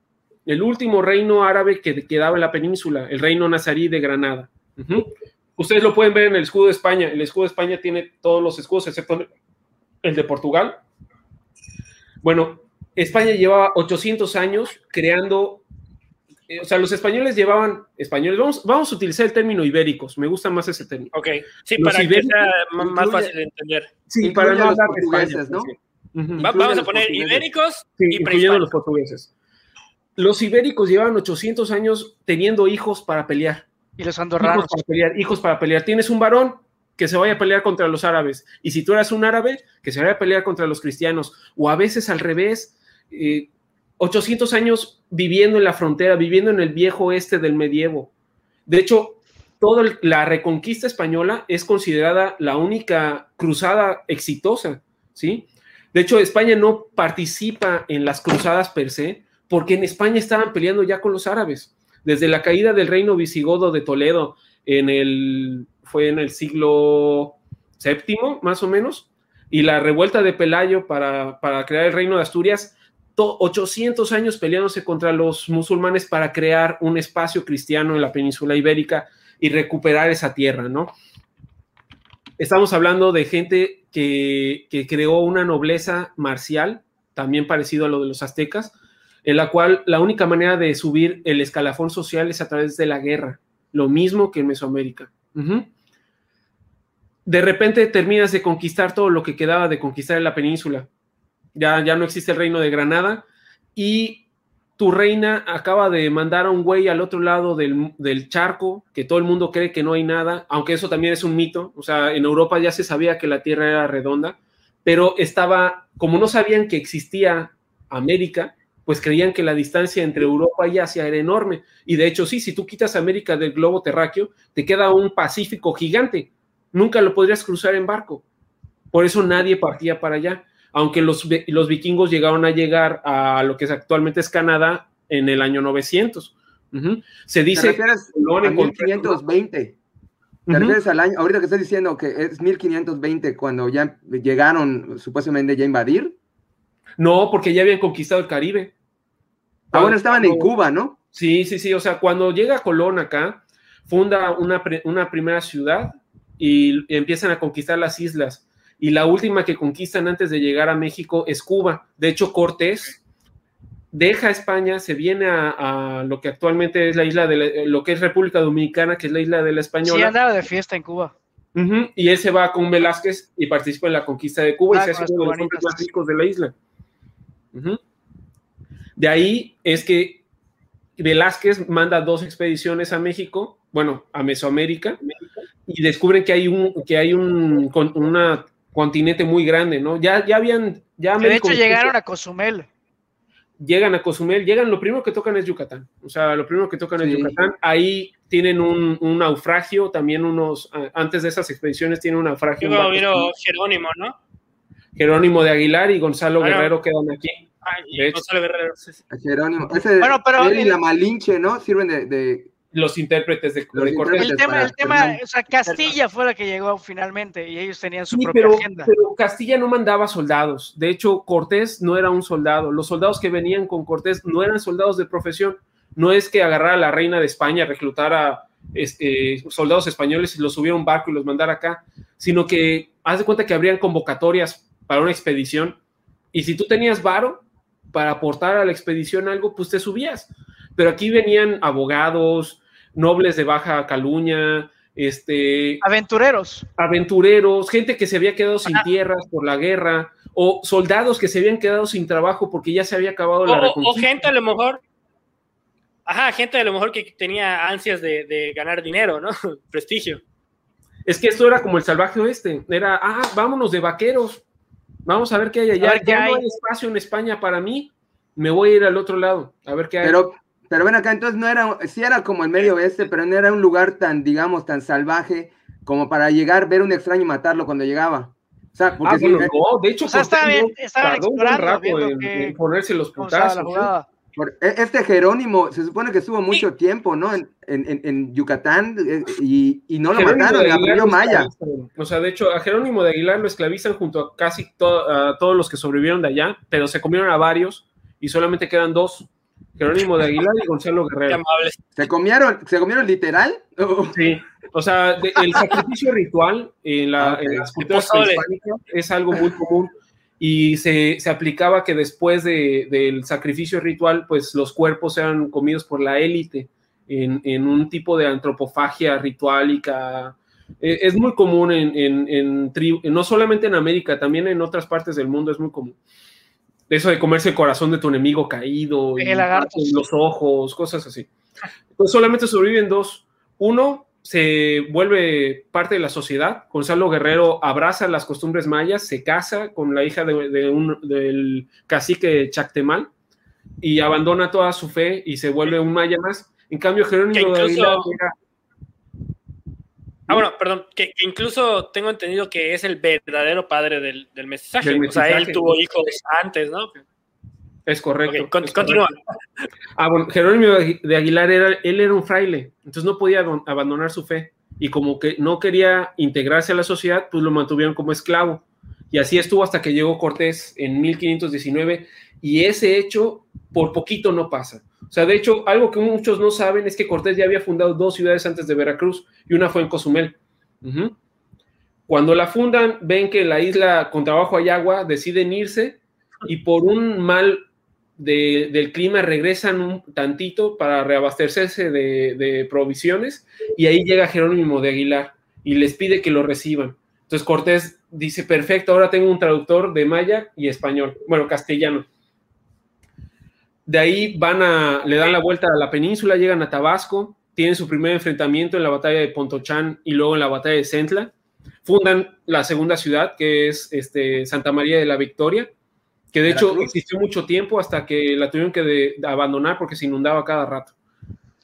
Speaker 3: el último reino árabe que quedaba en la península, el reino nazarí de Granada. Ustedes lo pueden ver en el escudo de España. El escudo de España tiene todos los escudos, excepto el de Portugal. Bueno, España llevaba 800 años creando, eh, o sea, los españoles llevaban, españoles, vamos, vamos a utilizar el término ibéricos, me gusta más ese término.
Speaker 2: Ok, sí,
Speaker 3: Los
Speaker 2: para que sea más
Speaker 1: incluye-
Speaker 2: fácil de entender.
Speaker 3: Sí,
Speaker 1: Incluye
Speaker 3: para no
Speaker 1: los
Speaker 3: hablar de
Speaker 1: portugueses,
Speaker 3: España,
Speaker 1: ¿no?
Speaker 3: sí.
Speaker 2: Va- vamos
Speaker 1: a
Speaker 2: poner ibéricos
Speaker 3: Sí,
Speaker 2: y
Speaker 3: incluyendo los portugueses. Los ibéricos llevan 800 años teniendo hijos para pelear.
Speaker 4: Y los
Speaker 3: Hijos
Speaker 4: andorranos.
Speaker 3: para pelear, hijos para pelear. Tienes un varón que se vaya a pelear contra los árabes. Y si tú eras un árabe, que se vaya a pelear contra los cristianos. O a veces al revés. Eh, 800 años viviendo en la frontera, viviendo en el viejo oeste del medievo. De hecho, toda la reconquista española es considerada la única cruzada exitosa, ¿sí? De hecho, España no participa en las cruzadas per se, porque en España estaban peleando ya con los árabes. Desde la caída del reino visigodo de Toledo en el, fue en el siglo VII, más o menos, y la revuelta de Pelayo para, para crear el reino de Asturias, 800 años peleándose contra los musulmanes para crear un espacio cristiano en la península ibérica y recuperar esa tierra, ¿no? Estamos hablando de gente que, creó una nobleza marcial, también parecido a lo de los aztecas, en la cual la única manera de subir el escalafón social es a través de la guerra, lo mismo que en Mesoamérica. De repente terminas de conquistar todo lo que quedaba de conquistar en la península. Ya, ya no existe el reino de Granada y tu reina acaba de mandar a un güey al otro lado del, del charco, que todo el mundo cree que no hay nada, aunque eso también es un mito. O sea, en Europa ya se sabía que la Tierra era redonda, pero estaba, como no sabían que existía América, pues creían que la distancia entre Europa y Asia era enorme. Y de hecho, sí, si tú quitas América del globo terráqueo, te queda un Pacífico gigante. Nunca lo podrías cruzar en barco. Por eso nadie partía para allá. Aunque los, los vikingos llegaron a llegar a lo que es actualmente es Canadá en el año 900. Ujú. Se
Speaker 1: ¿Te
Speaker 3: dice Colón
Speaker 1: a
Speaker 3: encontró-
Speaker 1: 1520? ¿Te
Speaker 3: Ujú.
Speaker 1: refieres al año? Ahorita que estás diciendo que es 1520 cuando ya llegaron supuestamente ya a invadir.
Speaker 3: No, porque ya habían conquistado el Caribe.
Speaker 1: Ah, bueno, estaban en Cuba, ¿no?
Speaker 3: Sí, sí, sí. O sea, cuando llega Colón acá, funda una, pre- una primera ciudad y empiezan a conquistar las islas. Y la última que conquistan antes de llegar a México es Cuba. De hecho, Cortés deja España, se viene a, a lo que actualmente es la isla de la- lo que es República Dominicana, que es la isla de la
Speaker 4: Sí,
Speaker 3: Española.
Speaker 4: andaba de fiesta en Cuba.
Speaker 3: Y él se va con Velázquez y participa en la conquista de Cuba
Speaker 4: Ah,
Speaker 3: y se
Speaker 4: con
Speaker 3: hace uno de los hombres más ricos de la isla. De ahí es que Velázquez manda dos expediciones a México, bueno, a Mesoamérica, y descubren que hay un, que hay un con- una continente muy grande, ¿no? Ya, ya habían, ya
Speaker 4: de hecho llegaron a Cozumel.
Speaker 3: llegan a Cozumel, llegan, lo primero que tocan es Yucatán. O sea, lo primero que tocan es. Yucatán. Ahí tienen un, un naufragio, también unos, antes de esas expediciones tienen un naufragio.
Speaker 2: Luego vino Jerónimo, ¿no?
Speaker 3: Jerónimo de Aguilar y Gonzalo
Speaker 2: Ah, no.
Speaker 3: Guerrero quedan aquí.
Speaker 2: Gonzalo Guerrero. sí, sí.
Speaker 1: A Jerónimo. Ese,
Speaker 4: Bueno, pero
Speaker 1: él y la Malinche, ¿no? Sirven de, de-
Speaker 3: Los intérpretes de,
Speaker 1: Los
Speaker 3: de Cortés.
Speaker 4: El tema, el tema, o sea, Castilla fue la que llegó finalmente y ellos tenían su
Speaker 3: Sí,
Speaker 4: propia
Speaker 3: pero,
Speaker 4: agenda.
Speaker 3: pero Castilla no mandaba soldados. De hecho, Cortés no era un soldado. Los soldados que venían con Cortés no eran soldados de profesión. No es que agarrara a la reina de España, reclutara este, soldados españoles y los subiera a un barco y los mandara acá, sino que haz de cuenta que habrían convocatorias para una expedición y si tú tenías varo para aportar a la expedición algo, pues te subías. Pero aquí venían abogados, nobles de baja caluña, este,
Speaker 4: Aventureros.
Speaker 3: aventureros, gente que se había quedado sin
Speaker 2: Ajá.
Speaker 3: tierras por la guerra, o soldados que se habían quedado sin trabajo porque ya se había acabado
Speaker 2: O,
Speaker 3: la
Speaker 2: o- o
Speaker 3: reconquista.
Speaker 2: gente a lo mejor. Ajá, gente a lo mejor que tenía ansias de, de ganar dinero, ¿no? Prestigio.
Speaker 3: Es que esto era como el salvaje oeste, era, ah, vámonos de vaqueros, vamos a ver qué hay allá,
Speaker 4: ver
Speaker 3: ya no
Speaker 4: hay.
Speaker 3: hay espacio en España para mí, me voy a ir al otro lado, a ver qué hay.
Speaker 1: Pero, pero ven acá, entonces no era, sí era como el medio oeste, pero no era un lugar tan, digamos, tan salvaje como para llegar, ver un extraño y matarlo cuando llegaba. O sea, porque
Speaker 3: Ah,
Speaker 1: sí,
Speaker 3: bueno, no, de hecho,
Speaker 4: O sea, estaba bien-
Speaker 3: no
Speaker 4: estaban
Speaker 3: tardó un buen
Speaker 4: explorando,
Speaker 3: rato en,
Speaker 4: que-
Speaker 3: en ponerse los
Speaker 4: ¿Cómo estaba
Speaker 3: putazos. ¿eh?
Speaker 1: e- este Jerónimo se supone que estuvo mucho tiempo, ¿no? En, en- en- en Yucatán eh, y, y no lo
Speaker 3: Jerónimo
Speaker 1: mataron,
Speaker 3: de
Speaker 1: le Maya.
Speaker 3: O sea, de hecho, a Jerónimo de Aguilar lo esclavizan junto a casi to- a todos los que sobrevivieron de allá, pero se comieron a varios y solamente quedan dos: Jerónimo de Aguilar y Gonzalo
Speaker 2: Qué
Speaker 3: Guerrero.
Speaker 2: amables.
Speaker 1: ¿Se comieron, se comieron literal?
Speaker 3: Sí, o sea, de- el sacrificio ritual en, la-
Speaker 1: Ah, ok.
Speaker 3: en las culturas prehispánicas es algo muy común y se, se aplicaba que después de- del sacrificio ritual, pues los cuerpos eran comidos por la élite en, en un tipo de antropofagia rituálica. Eh, Es muy común en, en, en no solamente en América, también en otras partes del mundo es muy común. Eso de comerse el corazón de tu enemigo caído, y
Speaker 4: El lagarto.
Speaker 3: los ojos, cosas así. Pues solamente sobreviven dos. Uno se vuelve parte de la sociedad. Gonzalo Guerrero abraza las costumbres mayas, se casa con la hija de, de un, del cacique Chactemal y abandona toda su fe y se vuelve un maya más. En cambio, Jerónimo de Aguilar era-
Speaker 2: Ah, bueno, perdón, que, que incluso tengo entendido que es el verdadero padre del, del.
Speaker 3: Del
Speaker 2: O sea, él tuvo hijos antes, ¿no?
Speaker 3: es correcto.
Speaker 2: Ok, con-
Speaker 3: es
Speaker 2: continúa.
Speaker 3: correcto. Ah, bueno, Jerónimo de Aguilar era, él era un fraile, entonces no podía abandonar su fe. Y como que no quería integrarse a la sociedad, pues lo mantuvieron como esclavo. Y así estuvo hasta que llegó Cortés en 1519. Y ese hecho, por poquito no pasa. O sea, de hecho, algo que muchos no saben es que Cortés ya había fundado dos ciudades antes de Veracruz y una fue en Cozumel. Cuando la fundan, ven que en la isla con trabajo hay agua, deciden irse y por un mal del clima regresan un tantito para reabastecerse de, de, provisiones y ahí llega Jerónimo de Aguilar y les pide que lo reciban. Entonces Cortés dice, perfecto, ahora tengo un traductor de maya y español, bueno, castellano. De ahí van a, le dan la vuelta a la península, llegan a Tabasco, tienen su primer enfrentamiento en la batalla de Pontochán y luego en la batalla de Centla. Fundan la segunda ciudad, que es este, Santa María de la Victoria, que de hecho existió mucho tiempo hasta que la tuvieron que de, abandonar porque se inundaba cada rato.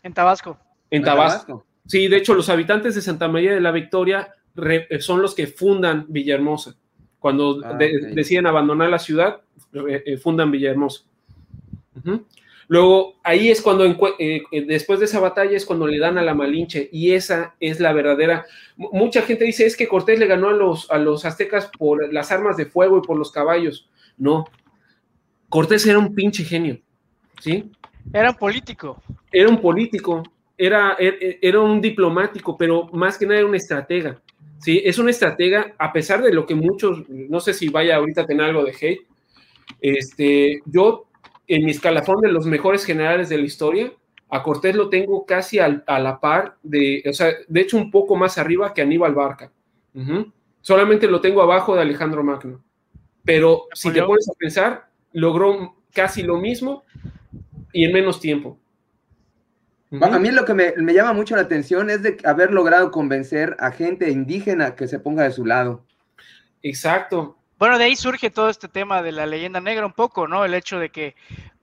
Speaker 4: En Tabasco.
Speaker 3: En Tabasco. Sí, de hecho los habitantes de Santa María de la Victoria re, son los que fundan Villahermosa. Cuando ah, de, okay. deciden abandonar la ciudad, eh, fundan Villahermosa. Uh -huh. Luego, ahí es cuando, eh, después de esa batalla, es cuando le dan a la Malinche, y esa es la verdadera. Mucha gente dice es que Cortés le ganó a los, a los aztecas por las armas de fuego y por los caballos. No, Cortés era un pinche genio, ¿sí?
Speaker 4: Era un político.
Speaker 3: Era un político, era, era, era un diplomático, pero más que nada era un estratega, ¿sí? Es un estratega, a pesar de lo que muchos, no sé si vaya ahorita a tener algo de hate, este, yo en mi escalafón de los mejores generales de la historia, a Cortés lo tengo casi al, a la par de, o sea, de hecho un poco más arriba que Aníbal Barca. Uh -huh. Solamente lo tengo abajo de Alejandro Magno. Pero si te pones a pensar, logró casi lo mismo y en menos tiempo.
Speaker 1: Uh -huh. A mí lo que me, me, llama mucho la atención es de haber logrado convencer a gente indígena que se ponga de su lado.
Speaker 3: Exacto.
Speaker 4: Bueno, de ahí surge todo este tema de la leyenda negra un poco, ¿no? El hecho de que,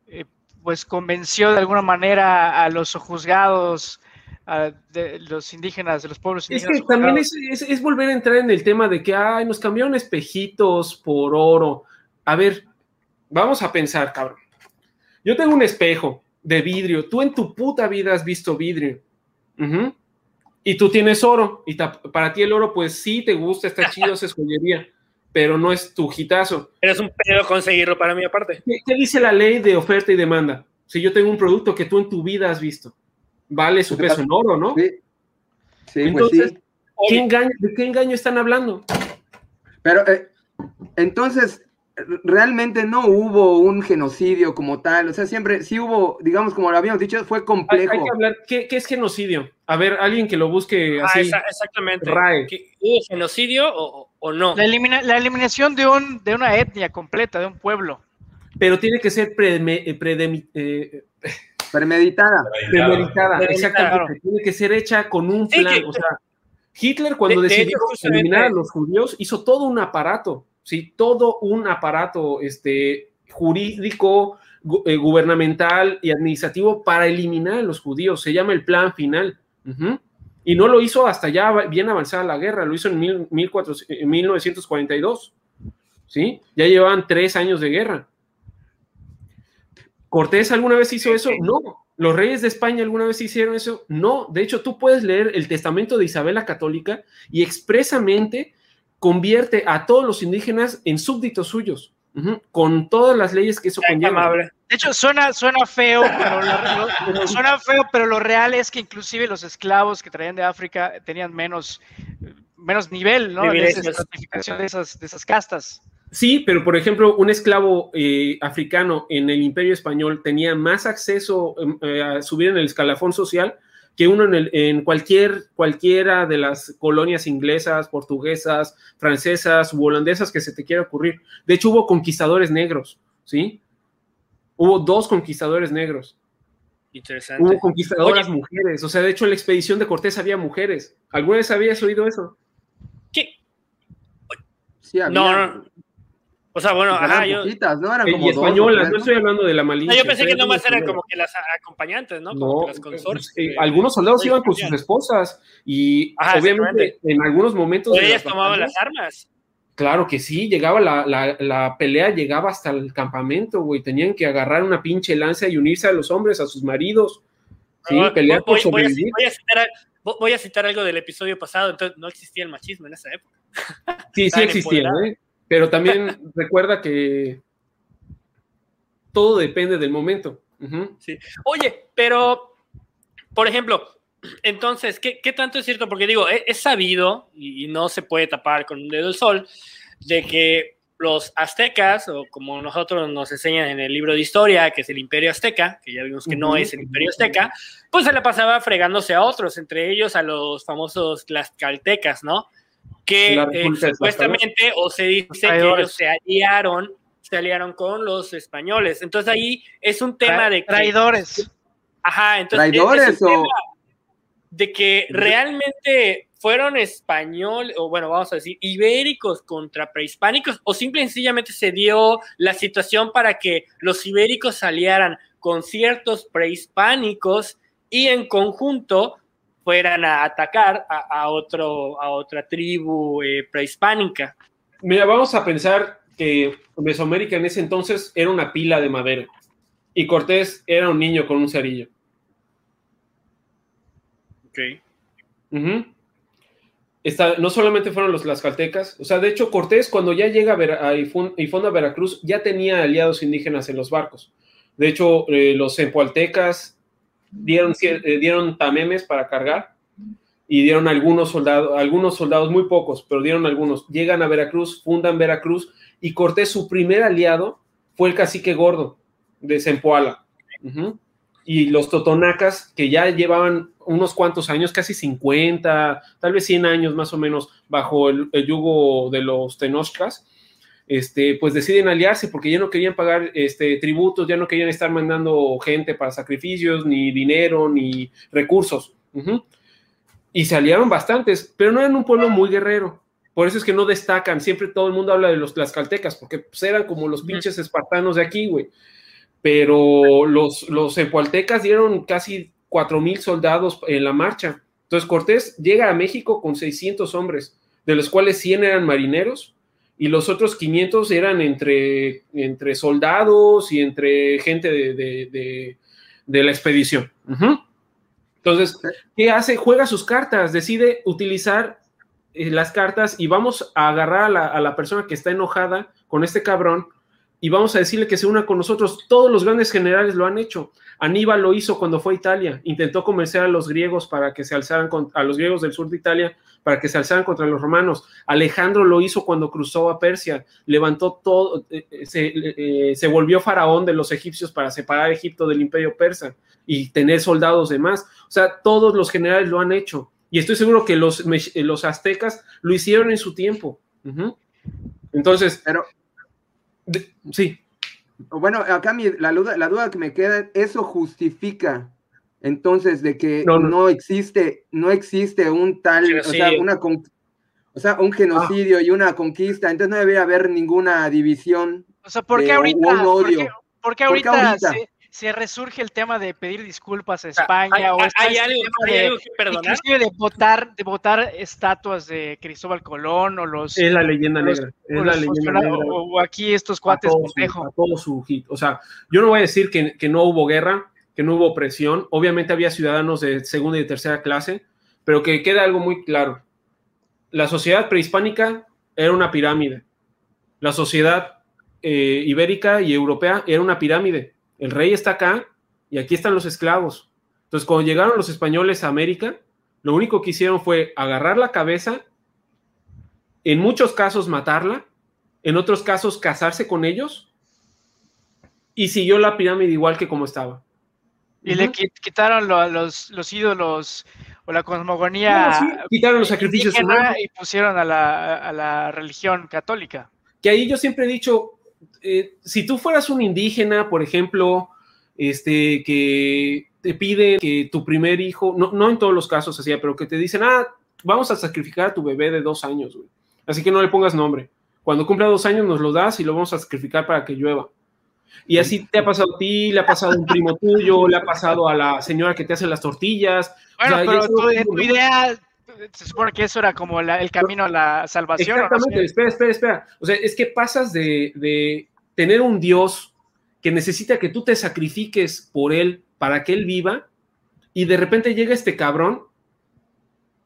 Speaker 4: eh, pues, convenció de alguna manera a los juzgados, a de los indígenas, de los pueblos indígenas.
Speaker 3: Es que también es, es, es, volver a entrar en el tema de que, ay, nos cambiaron espejitos por oro. A ver, vamos a pensar, cabrón. Yo tengo un espejo de vidrio. Tú en tu puta vida has visto vidrio. Uh -huh. Y tú tienes oro. Y para ti el oro, pues sí, te gusta, está chido, es joyería pero no es tu hitazo.
Speaker 2: Eres un pedo conseguirlo para mí aparte.
Speaker 3: ¿Qué, ¿Qué, dice la ley de oferta y demanda? Si yo tengo un producto que tú en tu vida has visto, vale su peso en oro, ¿no?
Speaker 1: Sí.
Speaker 3: sí entonces, pues sí. ¿qué engaño, ¿de qué engaño están hablando?
Speaker 1: Pero, eh, entonces, realmente no hubo un genocidio como tal, o sea, siempre, sí hubo, digamos, como lo habíamos dicho, fue complejo.
Speaker 3: Hay, hay que hablar, ¿qué, ¿qué, es genocidio? A ver, alguien que lo busque así.
Speaker 2: Ah, exactamente. RAE. ¿Hubo genocidio o, o no?
Speaker 4: La, elimina, la, eliminación de, un, de una etnia completa, de un pueblo.
Speaker 3: Pero tiene que ser preme, predemi, eh,
Speaker 1: premeditada.
Speaker 3: Premeditada, exactamente. Claro. Tiene que ser hecha con un plan. Sí, que, o sea, Hitler, cuando de, decidió de eliminar a los judíos, hizo todo un aparato ¿sí? Todo un aparato este, jurídico, eh, gubernamental y administrativo para eliminar a los judíos. Se llama el plan final. Y no lo hizo hasta ya bien avanzada la guerra, lo hizo en, mil, mil cuatro, en 1942. ¿Sí? Ya llevaban tres años de guerra. ¿Cortés alguna vez hizo eso? No. ¿Los reyes de España alguna vez hicieron eso? No. De hecho, tú puedes leer el testamento de Isabel la Católica y expresamente convierte a todos los indígenas en súbditos suyos, uh -huh, con todas las leyes que eso conlleva.
Speaker 4: De hecho, suena, suena feo, pero lo, lo, suena feo, pero lo real es que inclusive los esclavos que traían de África tenían menos, menos nivel, ¿no? De, esa de, esas, de esas castas.
Speaker 3: Sí, pero por ejemplo, un esclavo eh, africano en el Imperio Español tenía más acceso eh, a subir en el escalafón social que uno en, el, en, cualquier, cualquiera de las colonias inglesas, portuguesas, francesas u holandesas que se te quiera ocurrir. De hecho, hubo conquistadores negros, ¿sí? Hubo dos conquistadores negros.
Speaker 2: Interesante.
Speaker 3: Hubo conquistadoras Oye, mujeres. O sea, de hecho, en la expedición de Cortés había mujeres. ¿Alguna vez habías oído eso?
Speaker 2: ¿Qué?
Speaker 1: Sí, había.
Speaker 2: No, no. O sea, bueno, ajá,
Speaker 1: yo... Poquitas, ¿no? Eran
Speaker 3: como y españolas, no estoy hablando de la malinche.
Speaker 2: No, yo pensé que nomás eran como que las acompañantes, ¿no? Como no, las consortes.
Speaker 3: Eh, algunos soldados iban con sus esposas y ajá, obviamente en algunos momentos...
Speaker 2: Pero ellas tomaban las armas.
Speaker 3: Claro que sí, llegaba la, la, la, pelea, llegaba hasta el campamento, güey. Tenían que agarrar una pinche lanza y unirse a los hombres, a sus maridos. Sí, no, pelear
Speaker 2: voy,
Speaker 3: por sobrevivir.
Speaker 2: Voy a, citar, voy a, citar, algo del episodio pasado, entonces no existía el machismo en esa época.
Speaker 3: Sí, sí existía, ¿eh? Pero también recuerda que todo depende del momento. Uh -huh.
Speaker 2: sí. Oye, pero, por ejemplo, entonces, ¿qué, tanto es cierto? Porque digo, es, sabido, y, no se puede tapar con un dedo el sol, de que los aztecas, o como nosotros nos enseñan en el libro de historia, que es el imperio azteca, que ya vimos que no es el imperio azteca, pues se la pasaba fregándose a otros, entre ellos a los famosos tlaxcaltecas, ¿no? Que eh, supuestamente, o se dice que ellos se aliaron, se aliaron con los españoles. Entonces ahí es un tema de...
Speaker 4: traidores.
Speaker 2: Ajá, entonces...
Speaker 1: ¿Traidores o...?
Speaker 2: De que realmente fueron españoles, o bueno, vamos a decir, ibéricos contra prehispánicos, o simple y sencillamente se dio la situación para que los ibéricos salieran con ciertos prehispánicos y en conjunto fueran a atacar a, otro, a otra tribu eh, prehispánica.
Speaker 3: Mira, vamos a pensar que Mesoamérica en ese entonces era una pila de madera y Cortés era un niño con un cerillo.
Speaker 2: Ok
Speaker 3: no solamente fueron los tlaxcaltecas, o sea, de hecho Cortés cuando ya llega a, y funda Veracruz ya tenía aliados indígenas en los barcos. De hecho, eh, los empualtecas dieron, eh, dieron tamemes para cargar y dieron algunos soldados, algunos soldados, muy pocos, pero dieron algunos. Llegan a Veracruz, fundan Veracruz y Cortés, su primer aliado, fue el cacique gordo de Zempoala. Y los totonacas que ya llevaban unos cuantos años, casi 50, tal vez 100 años más o menos bajo el, yugo de los tenochtlas, este, pues deciden aliarse porque ya no querían pagar este, tributos, ya no querían estar mandando gente para sacrificios, ni dinero, ni recursos. Y se aliaron bastantes, pero no eran un pueblo muy guerrero. Por eso es que no destacan. Siempre todo el mundo habla de los tlaxcaltecas, porque pues, eran como los pinches espartanos de aquí, güey pero los, los dieron casi cuatro mil soldados en la marcha. Entonces Cortés llega a México con 600 hombres, de los cuales 100 eran marineros y los otros 500 eran entre, entre soldados y entre gente de, la expedición. Entonces, ¿qué hace? Juega sus cartas, decide utilizar eh, las cartas y vamos a agarrar a la, a la persona que está enojada con este cabrón y vamos a decirle que se una con nosotros. Todos los grandes generales lo han hecho. Aníbal lo hizo cuando fue a Italia. Intentó convencer a los griegos para que se alzaran a los griegos del sur de Italia para que se alzaran contra los romanos. Alejandro lo hizo cuando cruzó a Persia. Levantó todo, eh, eh, se, eh, se, volvió faraón de los egipcios para separar Egipto del imperio persa y tener soldados de más. O sea, todos los generales lo han hecho. Y estoy seguro que los, los aztecas lo hicieron en su tiempo. Entonces, sí.
Speaker 1: Bueno, acá la, duda, la duda que me queda, ¿eso justifica entonces de que no, existe, no existe un tal, o sea, una, o sea, un genocidio y una conquista, entonces no debería haber ninguna división.
Speaker 4: O sea, ¿por qué ahorita? ¿Por qué, ahorita, se resurge el tema de pedir disculpas a España o
Speaker 2: hay, algo,
Speaker 4: de,
Speaker 2: que perdonar.
Speaker 4: de votar, de votar estatuas de Cristóbal Colón o los
Speaker 3: es la leyenda negra, es la leyenda negra.
Speaker 4: O, aquí estos cuates
Speaker 3: a todo, su, hit. O sea, yo no voy a decir que, que no hubo guerra, que no hubo presión. Obviamente había ciudadanos de segunda y tercera clase, pero que queda algo muy claro. La sociedad prehispánica era una pirámide. La sociedad eh, ibérica y europea era una pirámide el rey está acá y aquí están los esclavos. Entonces, cuando llegaron los españoles a América, lo único que hicieron fue agarrar la cabeza, en muchos casos matarla, en otros casos casarse con ellos y siguió la pirámide igual que como estaba.
Speaker 4: Y le quitaron los, ídolos o la cosmogonía.
Speaker 3: quitaron los sacrificios humanos.
Speaker 4: Y pusieron a la, a la religión católica.
Speaker 3: Que ahí yo siempre he dicho, eh, si tú fueras un indígena, por ejemplo, este, que te pide que tu primer hijo, no, no en todos los casos así, pero que te dicen, ah, vamos a sacrificar a tu bebé de dos años, Así que no le pongas nombre. Cuando cumpla dos años nos lo das y lo vamos a sacrificar para que llueva. Y así te ha pasado a ti, le ha pasado a un primo tuyo, le ha pasado a la señora que te hace las tortillas.
Speaker 4: Bueno, pero tu, idea, se supone que eso era como el camino a la salvación.
Speaker 3: Exactamente, espera, espera, espera. O sea, es que pasas de, tener un Dios que necesita que tú te sacrifiques por él para que él viva, y de repente llega este cabrón,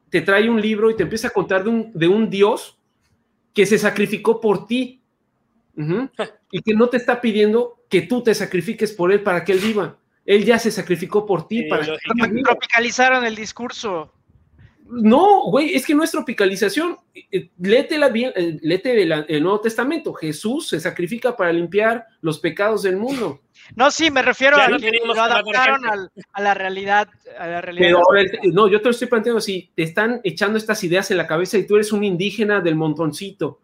Speaker 3: te trae un libro y te empieza a contar de un, de un Dios que se sacrificó por ti y que no te está pidiendo que tú te sacrifiques por él para que él viva. Él ya se sacrificó por ti. para
Speaker 4: tropicalizaron el discurso.
Speaker 3: No, güey, es que no es tropicalización. Eh, eh, léete, bien, eh, léete el, Nuevo Testamento. Jesús se sacrifica para limpiar los pecados del mundo.
Speaker 4: No, sí, me refiero a que lo adaptaron a la realidad. A la realidad.
Speaker 3: no, yo te lo estoy planteando así. Te están echando estas ideas en la cabeza y tú eres un indígena del montoncito.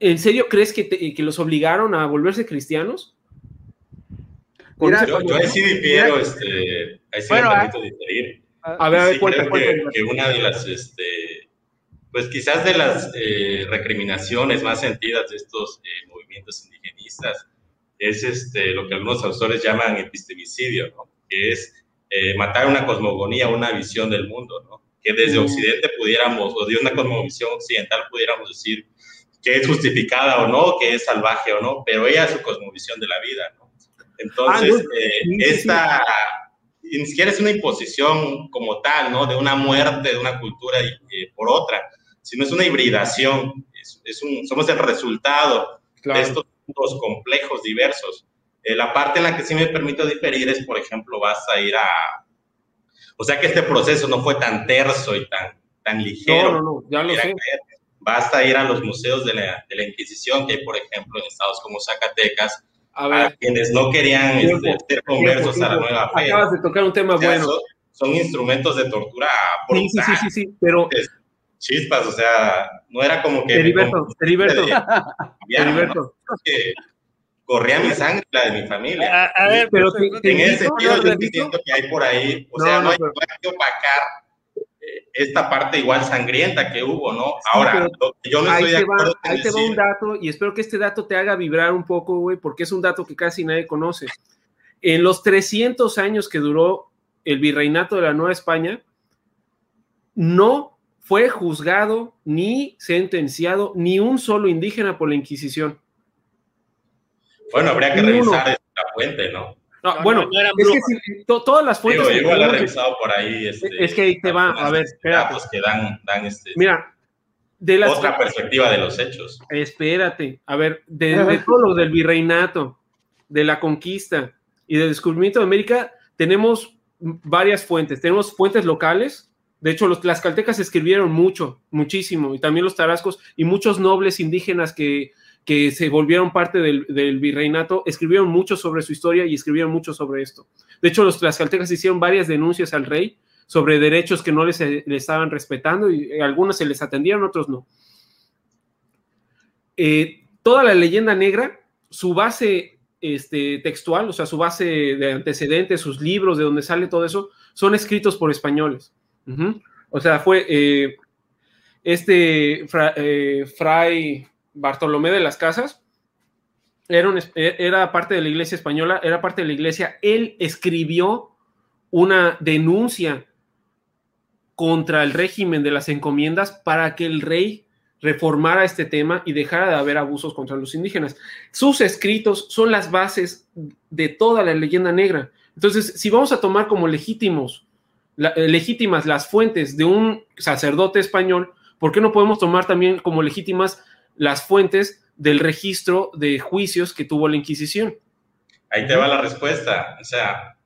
Speaker 3: ¿En serio crees que, que los obligaron a volverse cristianos?
Speaker 5: yo, yo ahí sí difiero, este, ahí sí bueno, me permito diferir a ver, a ver, cuenta, que, una de las, este, pues quizás de las eh, recriminaciones más sentidas de estos eh, movimientos indigenistas es este, lo que algunos autores llaman epistemicidio, ¿no? que es eh, matar una cosmogonía, una visión del mundo, ¿no? que desde Occidente pudiéramos, o de una cosmovisión occidental pudiéramos decir que es justificada o no, que es salvaje o no, pero ella es su cosmovisión de la vida. ¿no? Entonces, ah, esta y ni siquiera es una imposición como tal, ¿no? De una muerte de una cultura eh, por otra, sino es una hibridación, es, un, somos el resultado de estos mundos complejos, diversos. Eh, la parte en la que sí me permito diferir es, por ejemplo, vas a ir a... O sea que este proceso no fue tan terso y tan, tan ligero.
Speaker 3: No, no, no, ya lo sé.
Speaker 5: Basta ir a los museos de la, de la Inquisición, que hay, por ejemplo, en estados como Zacatecas, a, ver, quienes no querían este, ser conversos a la nueva
Speaker 3: fe. Acabas de tocar un tema bueno.
Speaker 5: Son, instrumentos de tortura
Speaker 3: brutal. Sí, sí, sí, sí, pero...
Speaker 5: Chispas, o sea, no era como que...
Speaker 3: Heriberto, Heriberto, Heriberto.
Speaker 5: corría mi sangre, la de mi familia.
Speaker 2: A, ver, pero
Speaker 5: en ese sentido yo siento que hay por ahí, o sea, no, hay, que opacar esta parte igual sangrienta que hubo, ¿no? Ahora, yo no estoy de acuerdo.
Speaker 3: ahí te va un dato y espero que este dato te haga vibrar un poco, güey, porque es un dato que casi nadie conoce. En los 300 años que duró el virreinato de la Nueva España, no fue juzgado ni sentenciado ni un solo indígena por la Inquisición.
Speaker 5: Bueno, habría que revisar la fuente, ¿no?
Speaker 3: No, bueno, es que todas las fuentes.
Speaker 5: Yo igual he revisado por ahí. Este,
Speaker 3: es que ahí te va, a ver,
Speaker 5: espérate. que dan, dan este,
Speaker 3: Mira,
Speaker 5: de la otra perspectiva de los hechos.
Speaker 3: Espérate, a ver, de, todo lo del virreinato, de la conquista y del descubrimiento de América, tenemos varias fuentes. Tenemos fuentes locales. De hecho, los tlaxcaltecas escribieron mucho, muchísimo, y también los tarascos y muchos nobles indígenas que que se volvieron parte del, virreinato, escribieron mucho sobre su historia y escribieron mucho sobre esto. De hecho, los tlaxcaltecas hicieron varias denuncias al rey sobre derechos que no les, estaban respetando y algunos se les atendieron, otros no. Eh, toda la leyenda negra, su base este, textual, o sea, su base de antecedentes, sus libros, de donde sale todo eso, son escritos por españoles. O sea, fue eh, este eh, Fray Bartolomé de las Casas, era, e, era parte de la iglesia española, era parte de la iglesia, él escribió una denuncia contra el régimen de las encomiendas para que el rey reformara este tema y dejara de haber abusos contra los indígenas. Sus escritos son las bases de toda la leyenda negra. Entonces, si vamos a tomar como legítimos, eh, legítimas las fuentes de un sacerdote español, ¿por qué no podemos tomar también como legítimas las fuentes del registro de juicios que tuvo la Inquisición.
Speaker 5: Ahí te va la respuesta. O sea,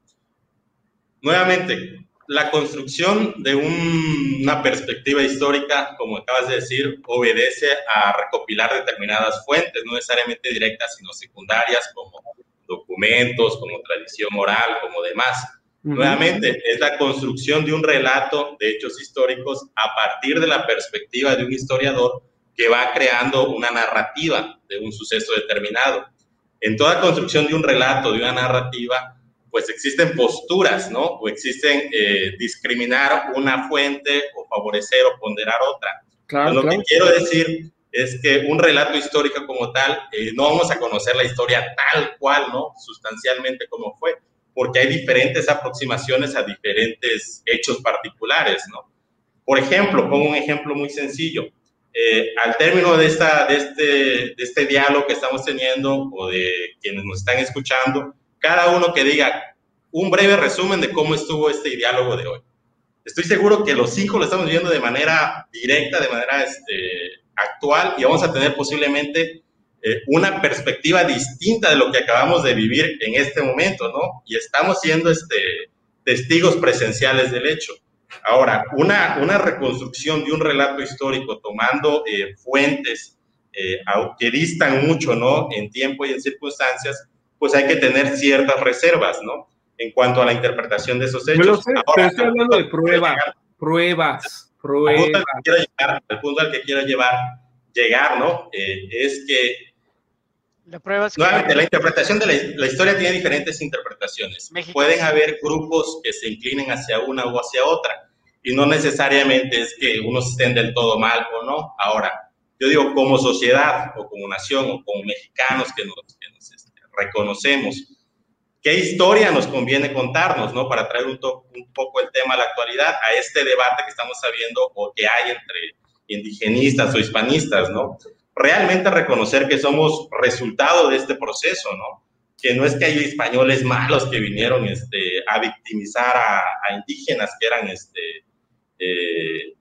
Speaker 5: nuevamente, la construcción de una perspectiva histórica, como acabas de decir, obedece a recopilar determinadas fuentes, no necesariamente directas, sino secundarias, como documentos, como tradición oral, como demás. Nuevamente, es la construcción de un relato de hechos históricos a partir de la perspectiva de un historiador que va creando una narrativa de un suceso determinado. En toda construcción de un relato, de una narrativa, pues existen posturas, ¿no? O existen eh, discriminar una fuente o favorecer o ponderar otra. Claro, lo que quiero decir es que un relato histórico como tal, eh, no vamos a conocer la historia tal cual, ¿no? Sustancialmente como fue, porque hay diferentes aproximaciones a diferentes hechos particulares, ¿no? Por ejemplo, pongo un ejemplo muy sencillo. Eh, al término de, esta, de, este, de este diálogo que estamos teniendo o de quienes nos están escuchando, cada uno que diga un breve resumen de cómo estuvo este diálogo de hoy. Estoy seguro que los cinco lo estamos viendo de manera directa, de manera este, actual y vamos a tener posiblemente eh, una perspectiva distinta de lo que acabamos de vivir en este momento, ¿no? Y estamos siendo este, testigos presenciales del hecho. Ahora, una, una reconstrucción de un relato histórico tomando eh, fuentes eh, que distan mucho, ¿no? En tiempo y en circunstancias, pues hay que tener ciertas reservas, ¿no? En cuanto a la interpretación de esos hechos.
Speaker 3: Yo lo sé, pero estoy hablando de pruebas, pruebas, pruebas.
Speaker 5: El punto al que quiero llevar, llegar, ¿no? Eh, es que
Speaker 4: la prueba es
Speaker 5: Nuevamente, la interpretación de la, historia tiene diferentes interpretaciones. Pueden haber grupos que se inclinen hacia una o hacia otra, y no necesariamente es que unos estén del todo mal o no. Ahora, yo digo, como sociedad o como nación o como mexicanos que nos, este, reconocemos, ¿qué historia nos conviene contarnos, no? Para traer un, un poco el tema a la actualidad, a este debate que estamos sabiendo o que hay entre indigenistas o hispanistas, ¿no? Realmente reconocer que somos resultado de este proceso, ¿no? Que no es que hay españoles malos que vinieron este, a victimizar a, indígenas que eran, este, eh,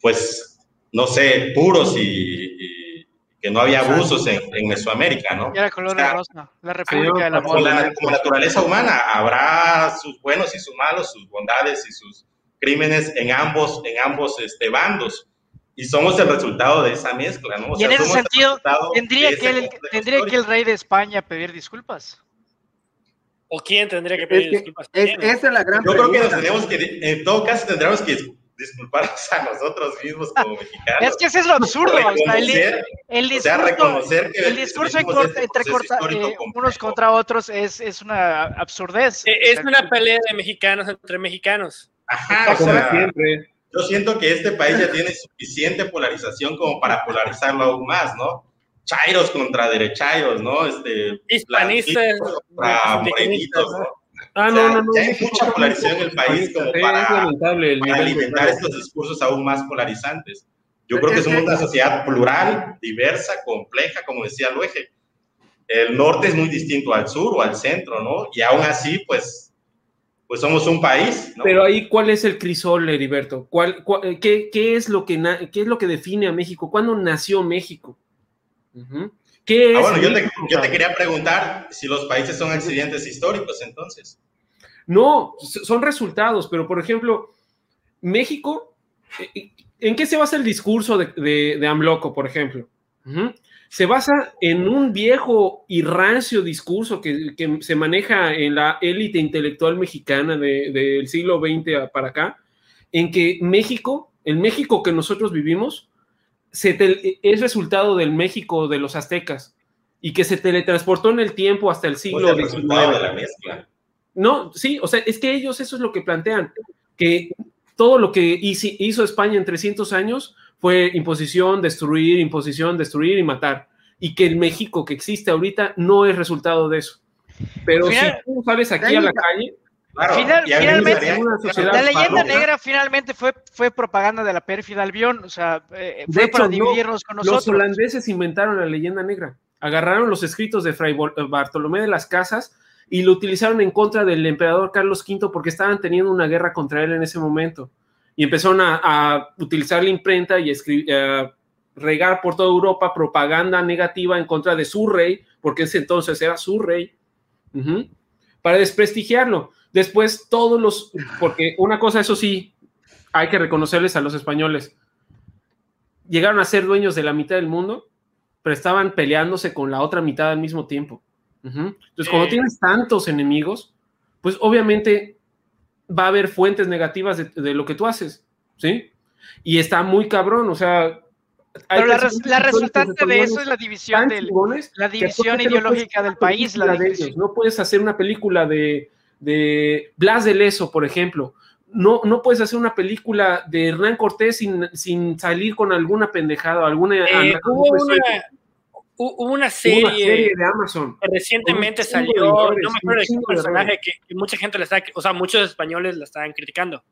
Speaker 5: pues, no sé, puros y, que no había abusos en, Mesoamérica, ¿no?
Speaker 4: Era color de rosa, la República de la
Speaker 5: como, la, como naturaleza humana, habrá sus buenos y sus malos, sus bondades y sus crímenes en ambos, en ambos este, bandos y somos el resultado de esa mezcla, ¿no?
Speaker 4: y en ese sentido, ¿tendría, que el, ¿tendría que el rey de España pedir disculpas?
Speaker 2: ¿O quién tendría que pedir disculpas?
Speaker 1: esa es la gran
Speaker 5: Yo creo que nos tenemos que, en todo caso, tendríamos que disculparnos a nosotros mismos como mexicanos.
Speaker 4: Es que ese es lo absurdo. el, discurso, reconocer que el discurso entre, eh, unos contra otros es, es una absurdez.
Speaker 2: E, es una pelea de mexicanos entre mexicanos.
Speaker 5: Ajá, o sea, siempre yo siento que este país ya tiene suficiente polarización como para polarizarlo aún más, ¿no? Chairos contra derechairos, ¿no? Este,
Speaker 2: Hispanistas
Speaker 5: contra morenitos,
Speaker 2: ¿no? Ah, no, no, no.
Speaker 5: Ya hay mucha polarización en el país como para, alimentar estos discursos aún más polarizantes. Yo creo que somos una sociedad plural, diversa, compleja, como decía Luege. El norte es muy distinto al sur o al centro, ¿no? Y aún así, pues pues somos un país. ¿no?
Speaker 3: Pero ahí, ¿cuál es el crisol, Heriberto? ¿Cuál, qué, qué, es lo que qué es lo que define a México? ¿Cuándo nació México?
Speaker 5: ¿Qué ah, bueno, yo te, yo te, quería preguntar si los países son accidentes históricos, entonces.
Speaker 3: No, son resultados, pero por ejemplo, México, eh, ¿en qué se basa el discurso de, de, de Amloco, por ejemplo? Se basa en un viejo y rancio discurso que, se maneja en la élite intelectual mexicana del siglo XX para acá, en que México, el México que nosotros vivimos, es resultado del México de los aztecas y que se teletransportó en el tiempo hasta el siglo
Speaker 5: XIX.
Speaker 3: No, sí, o sea, es que ellos eso es lo que plantean, que todo lo que hizo España en 300 años fue imposición, destruir, imposición, destruir y matar. Y que el México que existe ahorita no es resultado de eso. Pero si tú sales aquí a la calle,
Speaker 4: finalmente, la leyenda negra finalmente fue, fue propaganda de la pérfida Albión, o sea, eh, fue para dividirnos con nosotros.
Speaker 3: Los holandeses inventaron la leyenda negra, agarraron los escritos de Fray Bartolomé de las Casas y lo utilizaron en contra del emperador Carlos V porque estaban teniendo una guerra contra él en ese momento y empezaron a, utilizar la imprenta y escribir, eh, regar por toda Europa propaganda negativa en contra de su rey, porque ese entonces era su rey, para desprestigiarlo. Después todos los, porque una cosa, eso sí, hay que reconocerles a los españoles, llegaron a ser dueños de la mitad del mundo, pero estaban peleándose con la otra mitad al mismo tiempo. Entonces, cuando tienes tantos enemigos, pues obviamente va a haber fuentes negativas de, lo que tú haces, ¿sí? Y está muy cabrón, o sea...
Speaker 4: Pero la, resultante de eso es la división, del, la división ideológica del país. La
Speaker 3: no puedes hacer una película de, de Blas de Leso, por ejemplo. No, no puedes hacer una película de Hernán Cortés sin, sin salir con alguna pendejada, alguna...
Speaker 2: Eh, hubo una serie, de Amazon. recientemente salió, no me acuerdo de qué personaje que, mucha gente le está, o sea, muchos españoles la estaban criticando.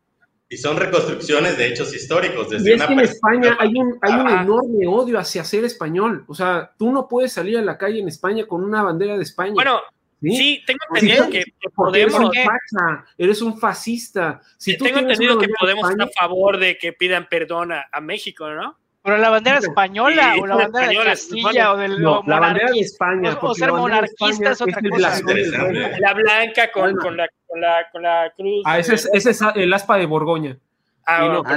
Speaker 5: Y son reconstrucciones de hechos históricos.
Speaker 3: Desde y es que en España hay un, hay un enorme odio hacia ser español. O sea, tú no puedes salir a la calle en España con una bandera de España.
Speaker 2: Bueno, sí, tengo entendido que, podemos.
Speaker 3: Eres un, facha, eres un fascista.
Speaker 2: Si tengo entendido que podemos estar a favor de que pidan perdón a, México, ¿no?
Speaker 4: ¿Pero la bandera española o la bandera de Castilla o del
Speaker 3: no, la bandera de España?
Speaker 4: O, ser monarquista es otra cosa.
Speaker 2: La blanca con, con, la, con, la, con, la, cruz.
Speaker 3: Ah, ese es, ese es el aspa de Borgoña.
Speaker 1: Ah, no, ah,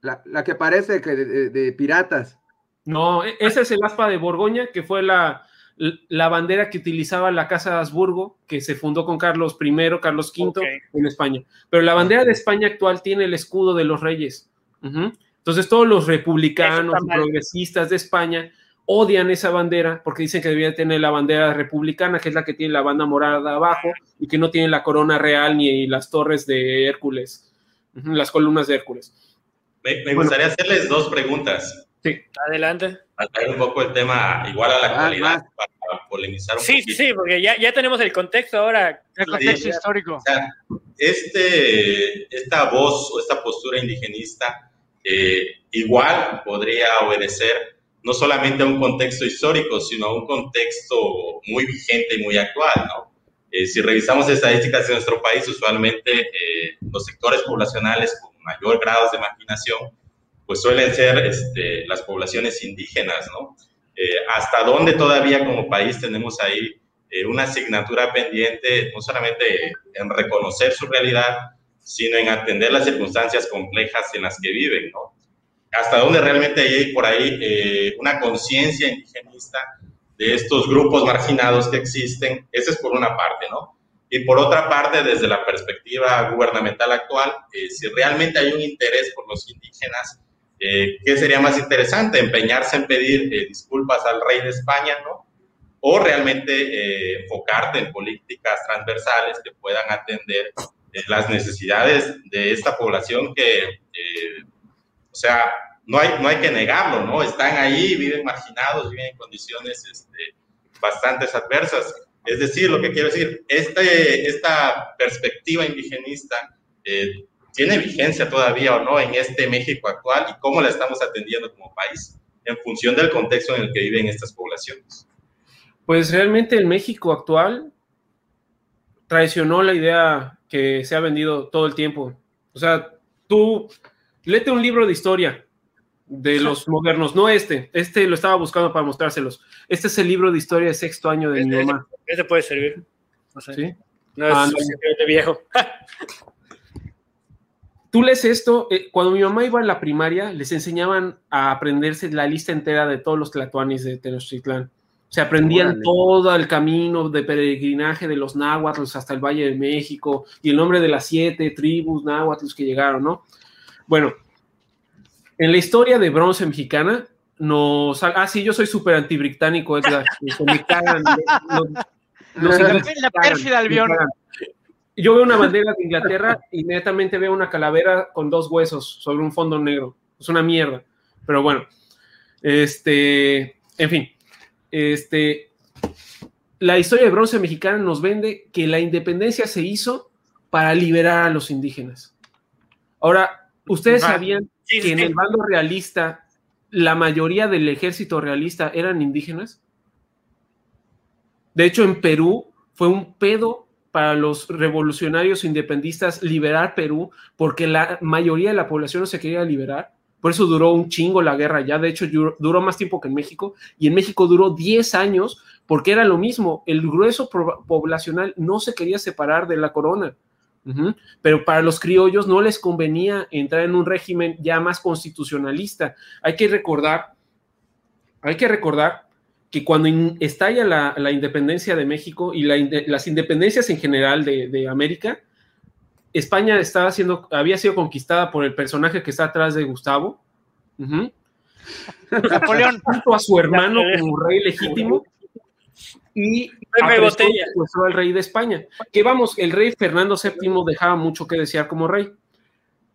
Speaker 1: la, la, que parece que de, de, piratas.
Speaker 3: No, e, ese es el aspa de Borgoña, que fue la, la bandera que utilizaba la Casa de Habsburgo, que se fundó con Carlos I, Carlos V en España. Pero la bandera de España actual tiene el escudo de los reyes. Entonces todos los republicanos, progresistas de España odian esa bandera porque dicen que debería tener la bandera republicana, que es la que tiene la banda morada abajo y que no tiene la corona real ni las torres de Hércules, las columnas de Hércules.
Speaker 5: Me, gustaría hacerles dos preguntas.
Speaker 3: Sí.
Speaker 2: Adelante.
Speaker 5: A traer un poco el tema igual a la actualidad para polemizar un
Speaker 2: sí, Sí, porque ya, ya tenemos el contexto ahora.
Speaker 4: El contexto histórico. O
Speaker 5: sea, este, esta voz o esta postura indigenista eh, igual podría obedecer no solamente a un contexto histórico, sino a un contexto muy vigente y muy actual, ¿no? Eh, si revisamos estadísticas de nuestro país, usualmente eh, los sectores poblacionales con mayor grado de marginación pues suelen ser este, las poblaciones indígenas, ¿no? Eh, ¿Hasta dónde todavía como país tenemos ahí eh, una asignatura pendiente, no solamente en reconocer su realidad, sino en atender las circunstancias complejas en las que viven, ¿no? ¿Hasta dónde realmente hay por ahí eh, una conciencia indigenista de estos grupos marginados que existen? Esa es por una parte, ¿no? Y por otra parte, desde la perspectiva gubernamental actual, si realmente hay un interés por los indígenas, eh, ¿Qué sería más interesante? ¿Empeñarse en pedir eh, disculpas al rey de España, no? ¿O realmente eh, enfocarte en políticas transversales que puedan atender las necesidades de esta población que, o sea, no hay, no hay que negarlo, ¿no? Están ahí, viven marginados, viven en condiciones este, bastante adversas. Es decir, lo que quiero decir, este, esta perspectiva indigenista tiene vigencia todavía o no en este México actual y cómo la estamos atendiendo como país en función del contexto en el que viven estas poblaciones.
Speaker 3: Pues realmente el México actual traicionó la idea que se ha vendido todo el tiempo. O sea, tú léete un libro de historia de los modernos, no este, este lo estaba buscando para mostrárselos. Este es el libro de historia de sexto año de mi mamá.
Speaker 2: Este puede servir.
Speaker 3: No sé. ¿Sí?
Speaker 2: No es ah, viejo.
Speaker 3: Tú lees esto, eh, cuando mi mamá iba en la primaria, les enseñaban a aprenderse la lista entera de todos los tlatoanis de Tenochtitlán. Se aprendían todo el camino de peregrinaje de los náhuatl hasta el Valle de México y el nombre de las siete tribus náhuatl que llegaron, ¿no? Bueno, en la historia de bronce mexicana, nos. Ah, sí, yo soy súper antibritánico, Edgar. me cagan.
Speaker 4: la pérfida albión
Speaker 3: yo veo una bandera de Inglaterra, inmediatamente veo una calavera con dos huesos sobre un fondo negro. Es una mierda. Pero bueno, este, en fin, este, la historia de bronce mexicana nos vende que la independencia se hizo para liberar a los indígenas. Ahora, ¿ustedes sabían que en el bando realista la mayoría del ejército realista eran indígenas? De hecho, en Perú fue un pedo para los revolucionarios independistas liberar Perú, porque la mayoría de la población no se quería liberar. Por eso duró un chingo la guerra ya, de hecho duró más tiempo que en México, y en México duró 10 años porque era lo mismo, el grueso poblacional no se quería separar de la corona, pero para los criollos no les convenía entrar en un régimen ya más constitucionalista. Hay que recordar, hay que recordar que cuando estalla la, independencia de México y las independencias en general de, América, España estaba siendo, había sido conquistada por el personaje que está atrás de Gustavo.
Speaker 4: Napoleón.
Speaker 3: Junto a su hermano como rey legítimo. Y puso al rey de España. Que vamos, el rey Fernando VII dejaba mucho que desear como rey.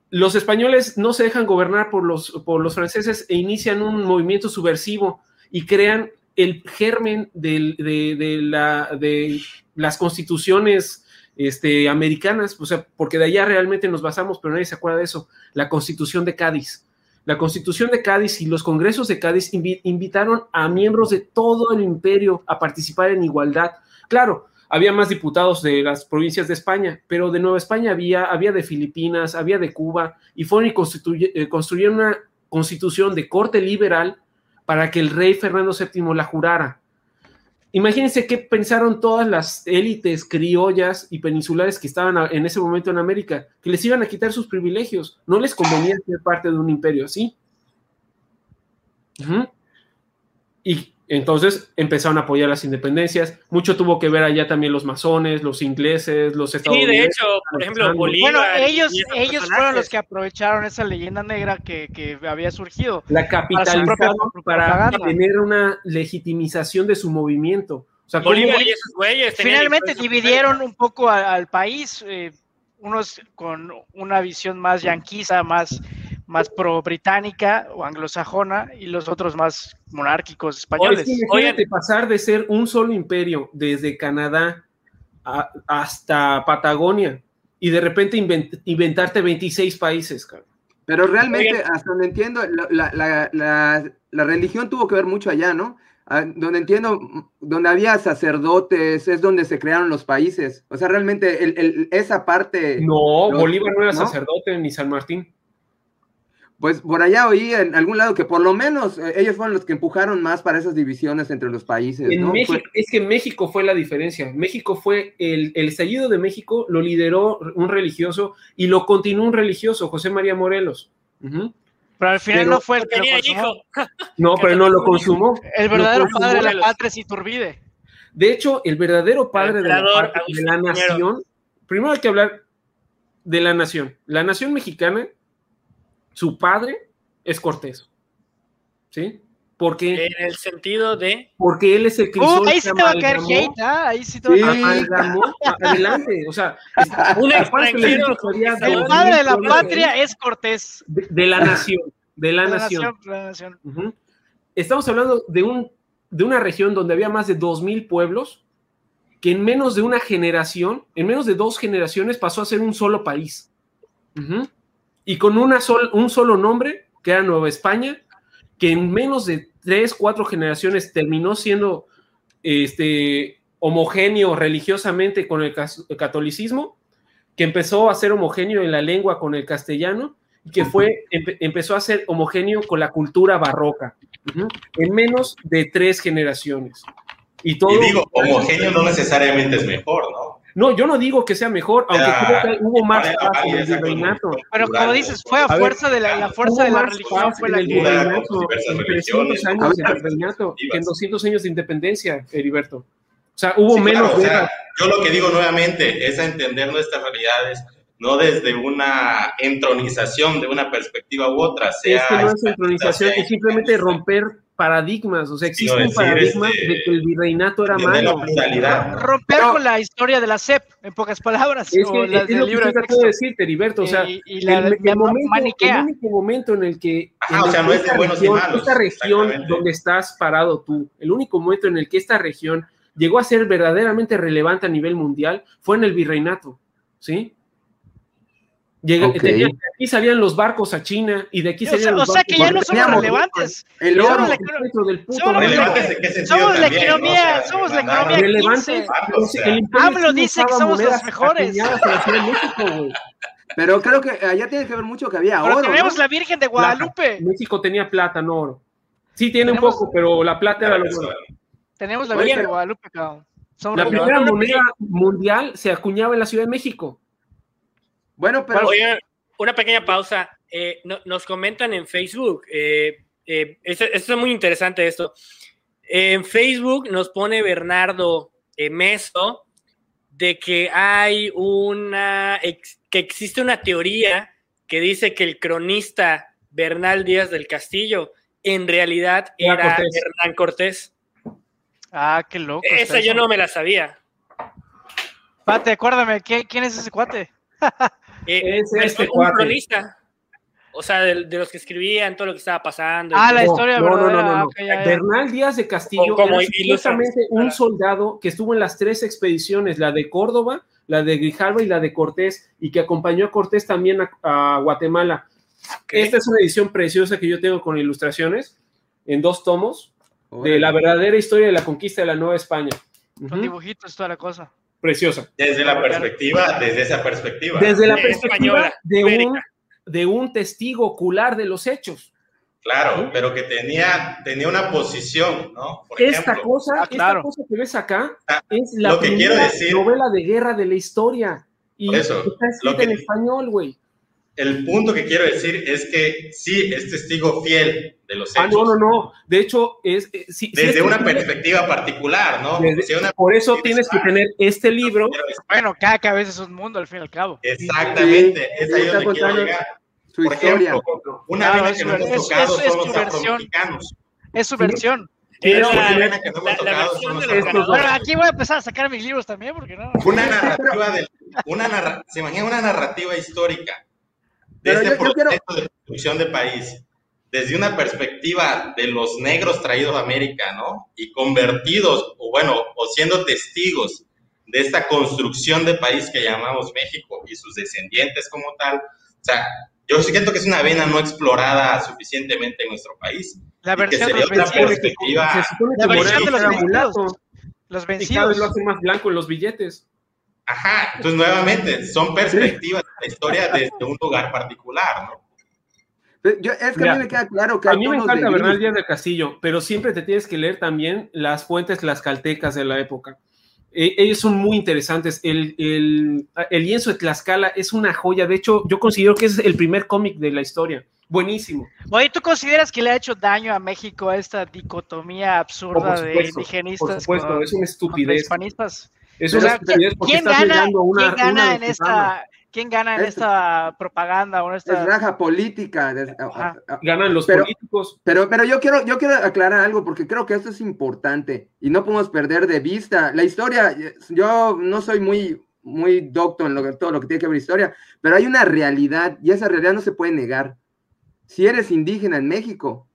Speaker 3: Los españoles no se dejan gobernar por los, por los franceses e inician un movimiento subversivo y crean el germen de, la, de las constituciones este, americanas, o sea, porque de allá realmente nos basamos, pero nadie se acuerda de eso, la constitución de Cádiz. La constitución de Cádiz y los congresos de Cádiz invitaron a miembros de todo el imperio a participar en igualdad. Claro, había más diputados de las provincias de España, pero de Nueva España había, había de Filipinas, había de Cuba, y fueron y eh, construyeron una constitución de corte liberal para que el rey Fernando VII la jurara. Imagínense qué pensaron todas las élites criollas y peninsulares que estaban en ese momento en América, que les iban a quitar sus privilegios. No les convenía ser parte de un imperio así. Y entonces empezaron a apoyar las independencias. Mucho tuvo que ver allá también los masones, los ingleses, los estadounidenses.
Speaker 2: Sí, de hecho, por ejemplo, Bolívar.
Speaker 4: Bueno, ellos, ellos fueron los que aprovecharon esa leyenda negra que, que había surgido.
Speaker 3: La capitalizaron para, tener una legitimización de su movimiento.
Speaker 2: O sea, Bolívar y esos güeyes.
Speaker 4: Finalmente dividieron un poco al, país, eh, unos con una visión más yanquisa, más más pro-británica o anglosajona y los otros más monárquicos españoles.
Speaker 3: Oye, pasar de ser un solo imperio desde Canadá hasta Patagonia y de repente inventarte 26 países,
Speaker 1: Pero realmente, hasta donde entiendo, la, religión tuvo que ver mucho allá, ¿no? Ah, donde entiendo, donde había sacerdotes, es donde se crearon los países. O sea, realmente esa parte...
Speaker 3: No, Bolívar no era sacerdote ni San Martín
Speaker 1: pues por allá oí en algún lado que por lo menos eh, ellos fueron los que empujaron más para esas divisiones entre los países.
Speaker 3: En México, es que México fue la diferencia. México fue el, el estallido de México, lo lideró un religioso y lo continuó un religioso, José María Morelos.
Speaker 4: Pero al final no fue el que lo consumó.
Speaker 3: No, pero no lo consumó.
Speaker 4: El verdadero padre de la patria es Iturbide.
Speaker 3: De hecho, el verdadero padre de la, de la nación, primero hay que hablar de la nación. La nación mexicana su padre es Cortés. ¿Sí? Porque,
Speaker 2: en el sentido de.
Speaker 3: Porque él es el que.
Speaker 4: Uh, ahí sí te va a caer hate, ¿ah? Ahí sí te va a
Speaker 3: caer adelante. O sea,
Speaker 2: un extranjero.
Speaker 4: El padre de la patria es Cortés.
Speaker 3: De, la nación. De la, nación. la nación. Estamos hablando de, un, de una región donde había más de 2.000 pueblos que en menos de una generación, en menos de dos generaciones, pasó a ser un solo país. Uh y con una un solo nombre, que era Nueva España, que en menos de tres, cuatro generaciones terminó siendo este, homogéneo religiosamente con el, catolicismo, que empezó a ser homogéneo en la lengua con el castellano, y que fue, empezó a ser homogéneo con la cultura barroca, en menos de tres generaciones. Y, todo,
Speaker 5: y digo, homogéneo no necesariamente es mejor, ¿no?
Speaker 3: No, yo no digo que sea mejor, aunque creo que hubo más paz en el virreinato.
Speaker 4: Pero como dices, fue a, fuerza de la, fuerza de la religión fue la
Speaker 3: virreinato, en 300 años de virreinato, que en 200 años de independencia, Heriberto. O sea, hubo menos
Speaker 5: yo lo que digo nuevamente es entender nuestras realidades no desde una entronización de una perspectiva u otra. Sea
Speaker 3: es que no es entronización, es simplemente romper paradigmas, o sea, existe un paradigma este, de que el virreinato era malo.
Speaker 4: Romper con la historia de la CEP, en pocas palabras.
Speaker 3: Es que es lo que trato de decir, Heriberto, o sea,
Speaker 4: y, la, el, momento,
Speaker 3: el, único momento en el que
Speaker 5: o sea, no es de buenos y malos,
Speaker 3: esta región donde estás parado tú, el único momento en el que esta región llegó a ser verdaderamente relevante a nivel mundial fue en el virreinato, ¿sí? De aquí salían los barcos a China y de aquí salían
Speaker 4: los
Speaker 3: barcos. O sea
Speaker 4: que ya no somos relevantes.
Speaker 3: El oro
Speaker 5: del puto. Somos,
Speaker 4: la economía, somos la economía.
Speaker 3: Relevantes.
Speaker 4: AMLO dice que somos los mejores.
Speaker 1: Pero creo que allá tiene que ver mucho que había oro.
Speaker 4: tenemos la Virgen de Guadalupe.
Speaker 3: México tenía plata, no oro. Sí tiene un poco, pero la plata era lo bueno.
Speaker 4: Tenemos la Virgen de Guadalupe, cabrón.
Speaker 3: La primera moneda mundial se acuñaba en la Ciudad de México.
Speaker 2: Bueno, pero. una pequeña pausa. Eh, nos comentan en Facebook. Eh, eh, esto, es muy interesante esto. En Facebook nos pone Bernardo Meso de que hay una. que existe una teoría que dice que el cronista Bernal Díaz del Castillo en realidad era Hernán Cortés.
Speaker 4: Ah, qué loco.
Speaker 2: Esa yo no me la sabía.
Speaker 4: Pate, acuérdame, ¿quién es ese cuate?
Speaker 2: Eh, es este un cronista. O sea, de, los que escribían todo lo que estaba pasando.
Speaker 4: Ah, la historia
Speaker 3: no, no, no, no, Bernal Díaz de Castillo como justamente un soldado que estuvo en las tres expediciones, la de Córdoba, la de Grijalva y la de Cortés, y que acompañó a Cortés también a, Guatemala. Esta es una edición preciosa que yo tengo con ilustraciones en dos tomos de la verdadera historia de la conquista de la Nueva España.
Speaker 4: Con dibujitos, toda la cosa
Speaker 3: preciosa.
Speaker 5: Desde la perspectiva, desde esa perspectiva.
Speaker 3: Desde la perspectiva de un, de un testigo ocular de los hechos.
Speaker 5: Claro, pero que tenía, tenía una posición, ¿no?
Speaker 3: Por esta cosa, ah, esta cosa que ves acá ah, es la
Speaker 5: primera
Speaker 3: novela de guerra de la historia. Y eso, está escrita en español, güey.
Speaker 5: El punto que quiero decir es que sí, es testigo fiel de los hechos.
Speaker 3: Ah, no, no, no. De hecho, es. Eh,
Speaker 5: Desde una perspectiva particular, ¿no?
Speaker 3: por eso tienes que tener este libro.
Speaker 4: Bueno, cada cabeza es un mundo, al fin y al cabo.
Speaker 5: Exactamente, es ahí donde quiero llegar. Su por historia. ejemplo, una claro, vez que nos hemos tocado es, son los.
Speaker 4: Es su versión.
Speaker 5: Pero
Speaker 4: bueno, aquí voy a empezar a sacar mis libros también, porque no.
Speaker 5: Una narrativa del, una narra, se imagina una narrativa histórica de este proceso de construcción de país desde una perspectiva de los negros traídos a América, ¿no? Y convertidos, o bueno, o siendo testigos de esta construcción de país que llamamos México y sus descendientes como tal. O sea, yo siento que es una vena no explorada suficientemente en nuestro país.
Speaker 4: La versión de los
Speaker 3: perspectiva... La versión de los vencidos. Los vencidos. lo hacen más blanco en los billetes.
Speaker 5: Ajá, entonces nuevamente, son perspectivas de la historia desde un lugar particular, ¿no?
Speaker 1: Yo, es que a mí me queda claro que...
Speaker 3: A mí me encanta Bernal Díaz del Castillo, pero siempre te tienes que leer también las fuentes las caltecas de la época. Eh, ellos son muy interesantes. El, el, el, lienzo de Tlaxcala es una joya. De hecho, yo considero que es el primer cómic de la historia. Buenísimo.
Speaker 4: Oye, ¿tú consideras que le ha hecho daño a México esta dicotomía absurda de indigenistas?
Speaker 3: Por supuesto, es una estupidez.
Speaker 4: Es una estupidez porque ¿quién gana, una, ¿quién gana en esta ¿Quién gana en esta propaganda o esta
Speaker 1: es raja política?
Speaker 3: Ganan los políticos.
Speaker 1: Pero, pero yo quiero, yo quiero aclarar algo porque creo que esto es importante y no podemos perder de vista la historia. Yo no soy muy, muy docto en lo todo lo que tiene que ver historia, pero hay una realidad y esa realidad no se puede negar. Si eres indígena en México,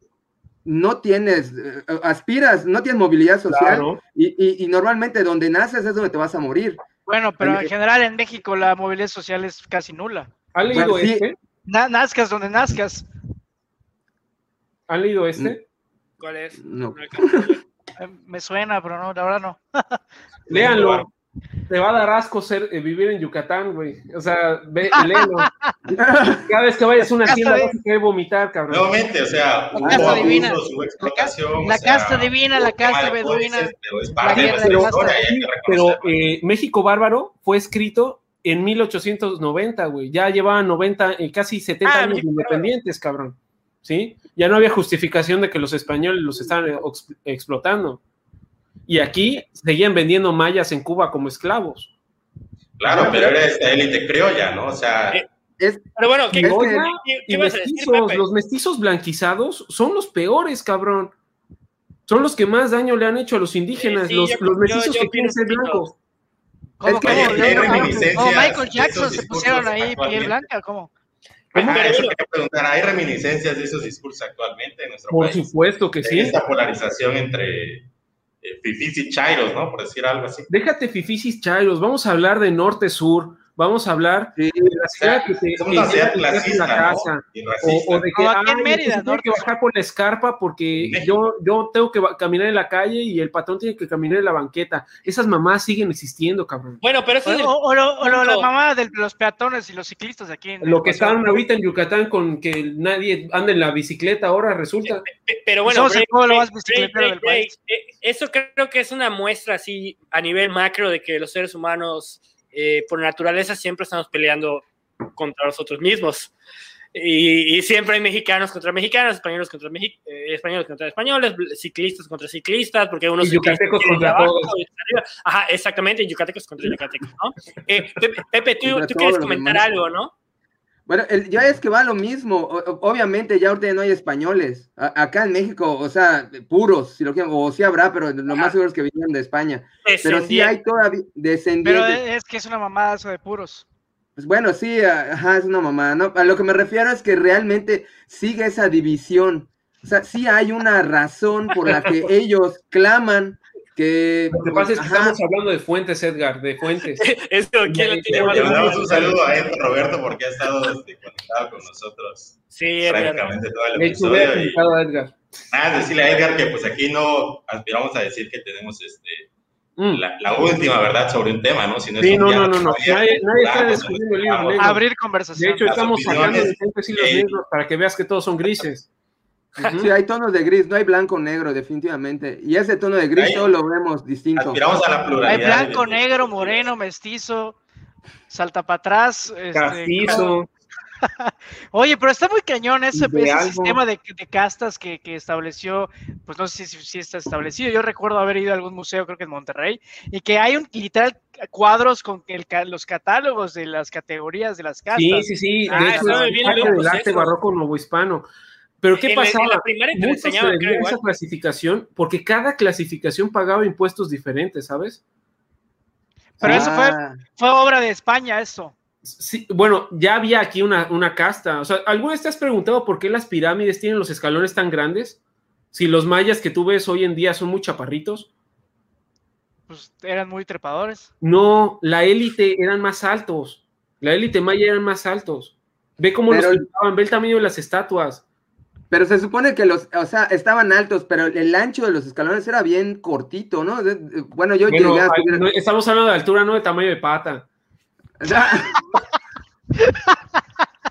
Speaker 1: no tienes, eh, aspiras, no tienes movilidad social y, y normalmente donde naces es donde te vas a morir.
Speaker 4: Bueno, pero en general en México la movilidad social es casi nula.
Speaker 3: ¿Han leído este?
Speaker 4: nazcas donde nazcas.
Speaker 3: ¿Han leído este?
Speaker 2: ¿Cuál es?
Speaker 1: No.
Speaker 4: Eh, me suena, pero no, la verdad no.
Speaker 3: Léanlo. Te va a dar asco ser, eh, vivir en Yucatán, güey. O sea, ve, léelo. Cada vez que vayas a una tienda vas a querer vomitar, cabrón.
Speaker 5: Nuevamente, o sea,
Speaker 4: la casa divina. La, casa divina, la casa beduina.
Speaker 5: Pero es parte de la
Speaker 3: Pero eh, México Bárbaro fue escrito en 1890, güey. Ya llevaban 90, eh, casi 70 ah, años independientes, cabrón. ¿Sí? Ya no había justificación de que los españoles los estaban explotando. Y aquí seguían vendiendo mayas en Cuba como esclavos.
Speaker 5: Claro, pero era esta élite criolla, ¿no? O sea. Eh,
Speaker 2: pero bueno, ¿qué,
Speaker 3: y mestizos, los mestizos blanquizados son los peores, cabrón. Son los que más daño le han hecho a los indígenas, los, los, mestizos que quieren ser blancos.
Speaker 4: ¿Cómo, cómo, ¿Cómo Michael Jackson se pusieron ahí piel blanca? ¿Cómo?
Speaker 5: eso quería preguntar, ¿hay reminiscencias de esos discursos actualmente en nuestro
Speaker 3: país? Por supuesto que sí.
Speaker 5: Esta polarización entre fifis y chairos, ¿no? Por decir algo así.
Speaker 3: Déjate fifis y chairos, vamos a hablar de norte-sur, vamos a hablar
Speaker 5: de la ciudad que te, la casa,
Speaker 3: o, de que ah, tengo que bajar por la escarpa porque yo, yo tengo que caminar en la calle y el patrón tiene que caminar en la banqueta. Esas mamás siguen existiendo, cabrón.
Speaker 4: Bueno, pero eso o, la mamá de los peatones y los ciclistas aquí. En
Speaker 3: lo que están ahorita en Yucatán con que nadie anda en la bicicleta ahora resulta.
Speaker 2: Pero bueno, eso creo que es una muestra así a nivel macro de que los seres humanos eh, por naturaleza siempre estamos peleando contra nosotros mismos. Y, siempre hay mexicanos contra mexicanos, españoles contra, eh, españoles contra españoles, ciclistas contra ciclistas, porque unos...
Speaker 3: Y yucatecos contra todos.
Speaker 2: Ajá, exactamente, yucatecos contra yucatecos, ¿no? Eh, Pepe, tú, tú quieres comentar algo, ¿no?
Speaker 1: Bueno, ya es que va lo mismo. obviamente ya ahorita no hay españoles. acá en México, o sea, puros, si lo quieren, o sí habrá, pero lo más seguro es que vinieron de España. Pero sí hay todavía descendientes.
Speaker 4: Pero es que es una mamada eso de puros.
Speaker 1: Pues bueno, sí, ajá, es una mamada, ¿no? A lo que me refiero es que realmente sigue esa división. O sea, sí hay una razón por la que ellos claman que,
Speaker 3: Lo que pasa es que estamos hablando de fuentes, Edgar, de fuentes.
Speaker 5: Esto, ¿quién le tiene Le un saludo a Edgar Roberto porque ha estado este, conectado con nosotros
Speaker 2: sí,
Speaker 5: prácticamente todo el episodio. Y, a Edgar. Nada, decirle a Edgar que pues aquí no aspiramos a decir que tenemos este mm. la, última verdad sobre un tema, ¿no?
Speaker 3: Si no, sí, no, no, no, no, Nadie, nadie está descubriendo el libro
Speaker 4: Abrir conversación.
Speaker 3: De hecho, estamos sacando de fuentes y los libros para que veas que todos son grises.
Speaker 1: Sí, hay tonos de gris, no hay blanco negro, definitivamente. Y ese tono de gris solo lo vemos distinto.
Speaker 5: Aspiramos a la pluralidad.
Speaker 4: Hay blanco, negro, moreno, mestizo, salta para atrás.
Speaker 3: Este,
Speaker 4: Oye, pero está muy cañón ese, sistema de, castas que, estableció, pues no sé si, está establecido. Yo recuerdo haber ido a algún museo, creo que en Monterrey, y que hay un literal cuadros con el, los catálogos de las categorías de las castas.
Speaker 3: Sí, sí, sí.
Speaker 2: Ah, de hecho,
Speaker 3: del arte barroco novohispano. Pero ¿qué pasaba?
Speaker 2: En la primera que enseñaba,
Speaker 3: esa clasificación porque cada clasificación pagaba impuestos diferentes, ¿sabes?
Speaker 4: Pero eso fue, ah. fue obra de España, eso.
Speaker 3: Sí, bueno, ya había aquí una, una, casta. O sea, ¿alguna vez te has preguntado por qué las pirámides tienen los escalones tan grandes? Si los mayas que tú ves hoy en día son muy chaparritos.
Speaker 4: Pues eran muy trepadores.
Speaker 3: No, la élite eran más altos. La élite maya eran más altos. Ve cómo los pintaban, ve el tamaño de las estatuas.
Speaker 1: Pero se supone que los, o sea, estaban altos, pero el ancho de los escalones era bien cortito, ¿no? Bueno, yo llegué a...
Speaker 3: Estamos hablando de altura, no de tamaño de pata.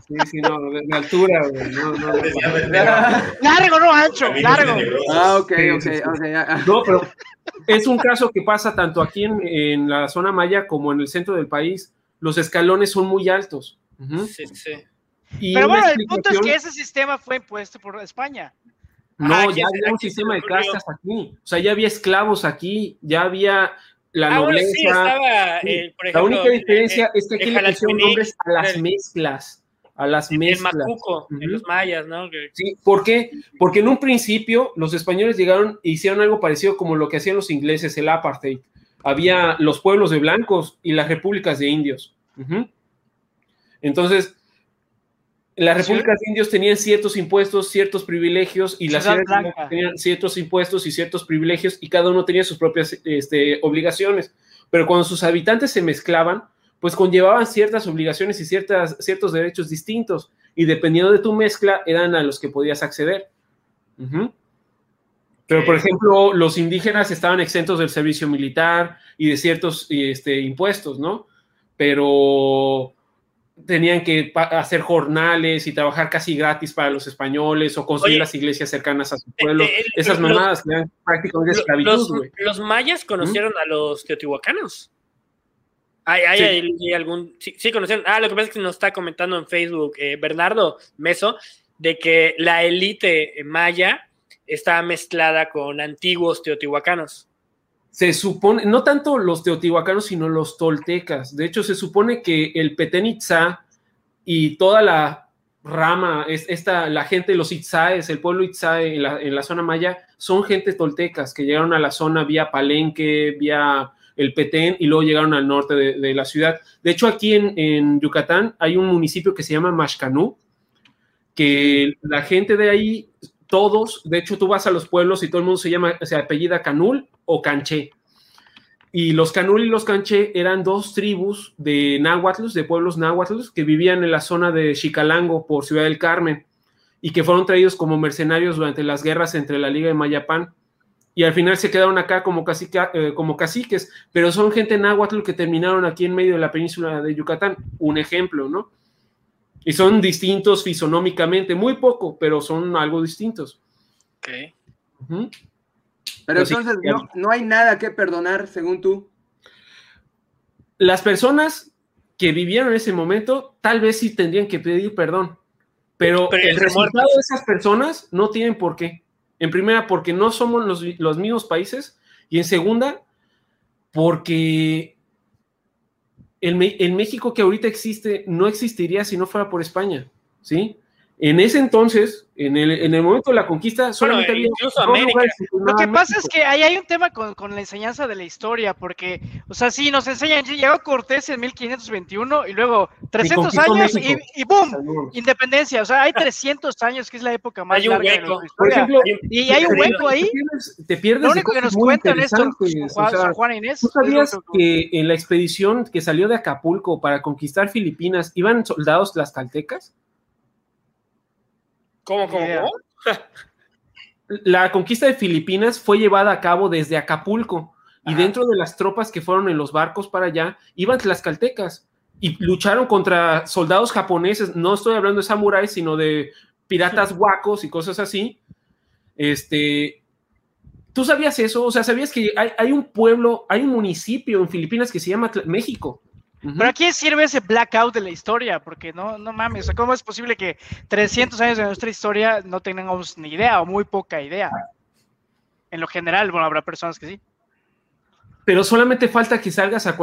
Speaker 3: Sí, sí, no, de, altura, No, no,
Speaker 4: largo, no ancho, largo.
Speaker 1: Ah, ok, ok, ok.
Speaker 3: No, pero es un caso que pasa tanto aquí en, la zona maya como en el centro del país. Los escalones son muy altos.
Speaker 2: Sí, sí.
Speaker 4: Pero bueno, el punto es que ese sistema fue impuesto por España.
Speaker 3: No, ah, ya había un sistema de castas aquí. O sea, ya había esclavos aquí, ya había la ah, nobleza.
Speaker 2: Eh,
Speaker 3: la única diferencia es que aquí le pusieron nombres a las mezclas. A las mezclas.
Speaker 2: El macuco, en los mayas, ¿no?
Speaker 3: Sí, ¿por qué? Porque en un principio los españoles llegaron e hicieron algo parecido como lo que hacían los ingleses, el apartheid. Había los pueblos de blancos y las repúblicas de indios. Entonces, las repúblicas de indios tenían ciertos impuestos, ciertos privilegios, y las ciudades tenían ciertos impuestos y ciertos privilegios, y cada uno tenía sus propias este, obligaciones. Pero cuando sus habitantes se mezclaban, pues conllevaban ciertas obligaciones y ciertas, ciertos derechos distintos, y dependiendo de tu mezcla, eran a los que podías acceder. Pero, por ejemplo, los indígenas estaban exentos del servicio militar y de ciertos este, impuestos, ¿no? Pero tenían que hacer jornales y trabajar casi gratis para los españoles o construir las iglesias cercanas a su pueblo. Esas mamadas que eran prácticamente esclavitud,
Speaker 2: los, mayas conocieron a los teotihuacanos. ¿Hay, hay, algún...? Sí, conocieron. Ah, lo que pasa es que nos está comentando en Facebook eh, Bernardo Meso de que la élite maya está mezclada con antiguos teotihuacanos
Speaker 3: se supone, no tanto los teotihuacanos, sino los toltecas. De hecho, se supone que el Petén Itzá y toda la rama, esta, la gente los Itzaes, el pueblo Itzae en la, en la, zona maya, son gente toltecas que llegaron a la zona vía Palenque, vía el Petén y luego llegaron al norte de, la ciudad. De hecho, aquí en, en, Yucatán hay un municipio que se llama Mashcanú, que la gente de ahí todos, de hecho tú vas a los pueblos y todo el mundo se llama, se apellida Canul o Canché. Y los Canul y los Canché eran dos tribus de náhuatl, de pueblos náhuatl, que vivían en la zona de Chicalango por Ciudad del Carmen y que fueron traídos como mercenarios durante las guerras entre la Liga de Mayapán. Y al final se quedaron acá como, eh, como caciques, pero son gente náhuatl que terminaron aquí en medio de la península de Yucatán. Un ejemplo, ¿no? Y son distintos fisonómicamente, muy poco, pero son algo distintos.
Speaker 2: Ok.
Speaker 1: Pero entonces no, hay nada que perdonar, según tú.
Speaker 3: Las personas que vivieron en ese momento, tal vez sí tendrían que pedir perdón. Pero, el resultado de esas personas no tienen por qué. En primera, porque no somos los, los mismos países. Y en segunda, porque el, México que ahorita existe no existiría si no fuera por España, ¿sí? En ese entonces, en el, en el momento de la conquista, solamente había
Speaker 4: Lo que pasa es que ahí hay un tema con, con, la enseñanza de la historia, porque, o sea, sí, nos enseñan, llegó Cortés en 1521 y luego 300 años y, y, ¡boom! Independencia, o sea, hay 300 años que es la época más
Speaker 2: hay larga
Speaker 4: de
Speaker 2: la
Speaker 3: Por ejemplo,
Speaker 4: y hay un hueco ahí.
Speaker 3: Te pierdes,
Speaker 4: Lo único que nos cuentan esto, Juan, Juan Inés.
Speaker 3: ¿Tú sabías que en la expedición que salió de Acapulco para conquistar Filipinas iban soldados las caltecas?
Speaker 2: ¿Cómo, cómo,
Speaker 3: La conquista de Filipinas fue llevada a cabo desde Acapulco y dentro de las tropas que fueron en los barcos para allá iban tlaxcaltecas y lucharon contra soldados japoneses. No estoy hablando de samuráis, sino de piratas huacos y cosas así. Este, ¿Tú sabías eso? O sea, ¿sabías que hay, un pueblo, hay un municipio en Filipinas que se llama México?
Speaker 4: Pero ¿a quién sirve ese blackout de la historia? Porque no, no mames, ¿cómo es posible que 300 años de nuestra historia no tengamos ni idea o muy poca idea? En lo general, bueno, habrá personas que sí.
Speaker 3: Pero solamente falta que salgas a,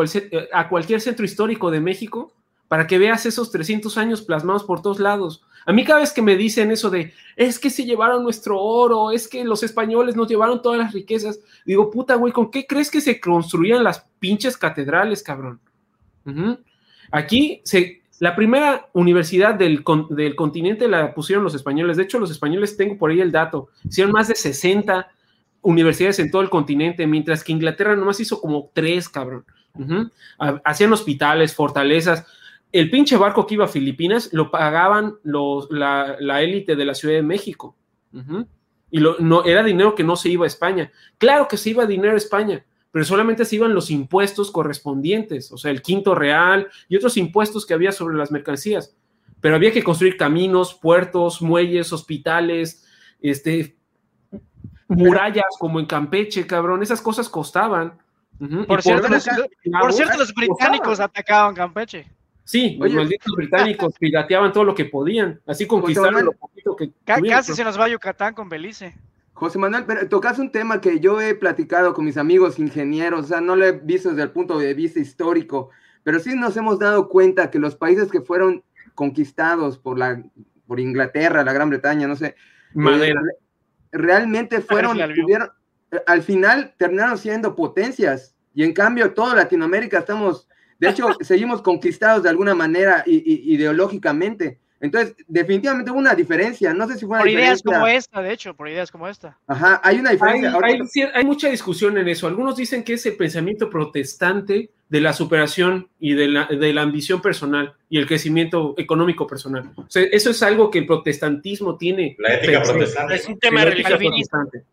Speaker 3: a cualquier centro histórico de México para que veas esos 300 años plasmados por todos lados. A mí cada vez que me dicen eso de, es que se llevaron nuestro oro, es que los españoles nos llevaron todas las riquezas, digo, puta, güey, ¿con qué crees que se construían las pinches catedrales, cabrón? Aquí se, la primera universidad del, continente la pusieron los españoles. De hecho, los españoles, tengo por ahí el dato, hicieron más de 60 universidades en todo el continente, mientras que Inglaterra nomás hizo como tres, cabrón. Hacían hospitales, fortalezas. El pinche barco que iba a Filipinas lo pagaban los, la élite de la Ciudad de México. Y lo, no, era dinero que no se iba a España. Claro que se iba dinero a España, pero solamente se iban los impuestos correspondientes, o sea, el quinto real y otros impuestos que había sobre las mercancías. Pero había que construir caminos, puertos, muelles, hospitales, este, murallas como en Campeche, cabrón, esas cosas costaban.
Speaker 4: por, cierto, los, británicos atacaban Campeche.
Speaker 3: Sí, los malditos británicos pirateaban todo lo que podían, así conquistaron lo poquito que.
Speaker 4: Casi se nos va a Yucatán con Belice.
Speaker 1: José Manuel, pero tocas un tema que yo he platicado con mis amigos ingenieros, o sea, no lo he visto desde el punto de vista histórico, pero sí nos hemos dado cuenta que los países que fueron conquistados por, la, por Inglaterra, la Gran Bretaña, no sé,
Speaker 3: Madera.
Speaker 1: Eh, realmente fueron, tuvieron, al final terminaron siendo potencias, y en cambio toda Latinoamérica estamos, de hecho, seguimos conquistados de alguna manera ideológicamente. Entonces, definitivamente hubo una diferencia. No sé si fue una
Speaker 4: Por ideas como esta, de hecho, por ideas como esta.
Speaker 1: Ajá, hay una diferencia.
Speaker 3: Hay, mucha discusión en eso. Algunos dicen que es el pensamiento protestante de la superación y de la, de la ambición personal y el crecimiento económico personal. O sea, eso es algo que el protestantismo tiene.
Speaker 5: La ética protestante.
Speaker 4: Es un tema religioso.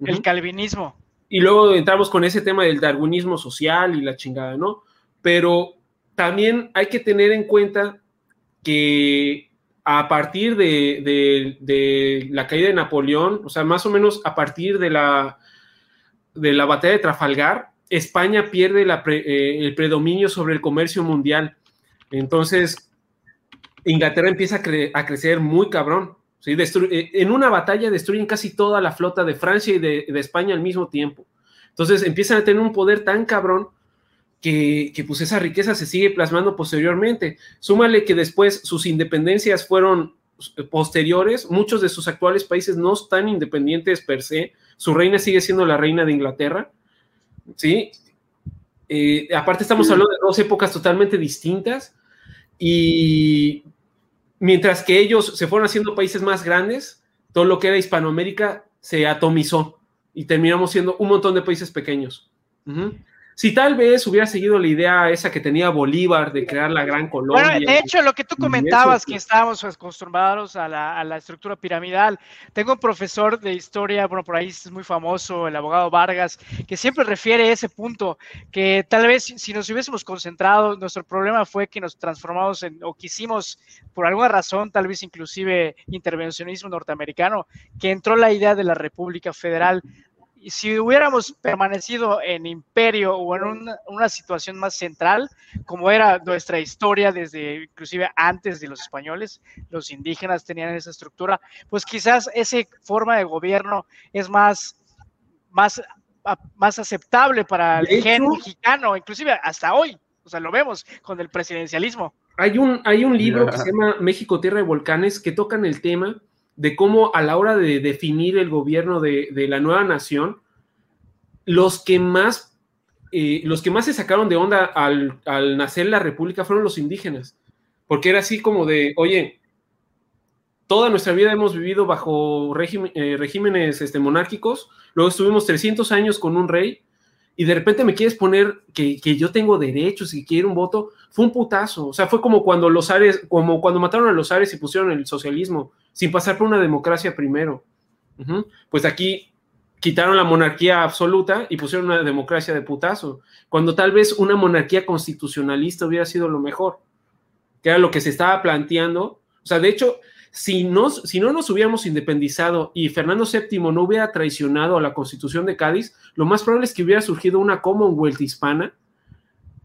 Speaker 4: El calvinismo.
Speaker 3: Y luego entramos con ese tema del darwinismo social y la chingada, ¿no? Pero también hay que tener en cuenta que a partir de, la caída de Napoleón, o sea, más o menos a partir de la, de la batalla de Trafalgar, España pierde eh, el predominio sobre el comercio mundial. Entonces, Inglaterra empieza a, crecer muy cabrón. Eh, en una batalla destruyen casi toda la flota de Francia y de, de España al mismo tiempo. Entonces empiezan a tener un poder tan cabrón que, pues esa riqueza se sigue plasmando posteriormente. Súmale que después sus independencias fueron eh, posteriores, muchos de sus actuales países no están independientes per se, su reina sigue siendo la reina de Inglaterra, ¿sí? Eh, aparte estamos hablando de dos épocas totalmente distintas y mientras que ellos se fueron haciendo países más grandes, todo lo que era Hispanoamérica se atomizó y terminamos siendo un montón de países pequeños. Si tal vez hubiera seguido la idea esa que tenía Bolívar de crear la Gran Colombia.
Speaker 4: Bueno, de hecho, lo que tú comentabas, que estábamos acostumbrados a la, a la, estructura piramidal. Tengo un profesor de historia, bueno, por ahí es muy famoso, el abogado Vargas, que siempre refiere a ese punto, que tal vez si nos hubiésemos concentrado, nuestro problema fue que nos transformamos en, o quisimos, por alguna razón, tal vez inclusive intervencionismo norteamericano, que entró la idea de la República Federal si hubiéramos permanecido en imperio o en una, situación más central, como era nuestra historia desde inclusive antes de los españoles, los indígenas tenían esa estructura, pues quizás esa forma de gobierno es más, más, más aceptable para el gen mexicano, inclusive hasta hoy, o sea, lo vemos con el presidencialismo.
Speaker 3: Hay un, hay un libro que se llama México, Tierra de Volcanes que tocan el tema de cómo a la hora de definir el gobierno de, la nueva nación, los que más, eh, los que más se sacaron de onda al, nacer la república fueron los indígenas, porque era así como de, oye, toda nuestra vida hemos vivido bajo eh, regímenes este, monárquicos, luego estuvimos 300 años con un rey, y de repente me quieres poner que, yo tengo derechos y que quiero un voto, fue un putazo. O sea, fue como cuando los Ares, como cuando mataron a los Ares y pusieron el socialismo, sin pasar por una democracia primero. Pues aquí quitaron la monarquía absoluta y pusieron una democracia de putazo, cuando tal vez una monarquía constitucionalista hubiera sido lo mejor, que era lo que se estaba planteando. O sea, de hecho, si, si no nos hubiéramos independizado y Fernando VII no hubiera traicionado a la constitución de Cádiz, lo más probable es que hubiera surgido una Commonwealth hispana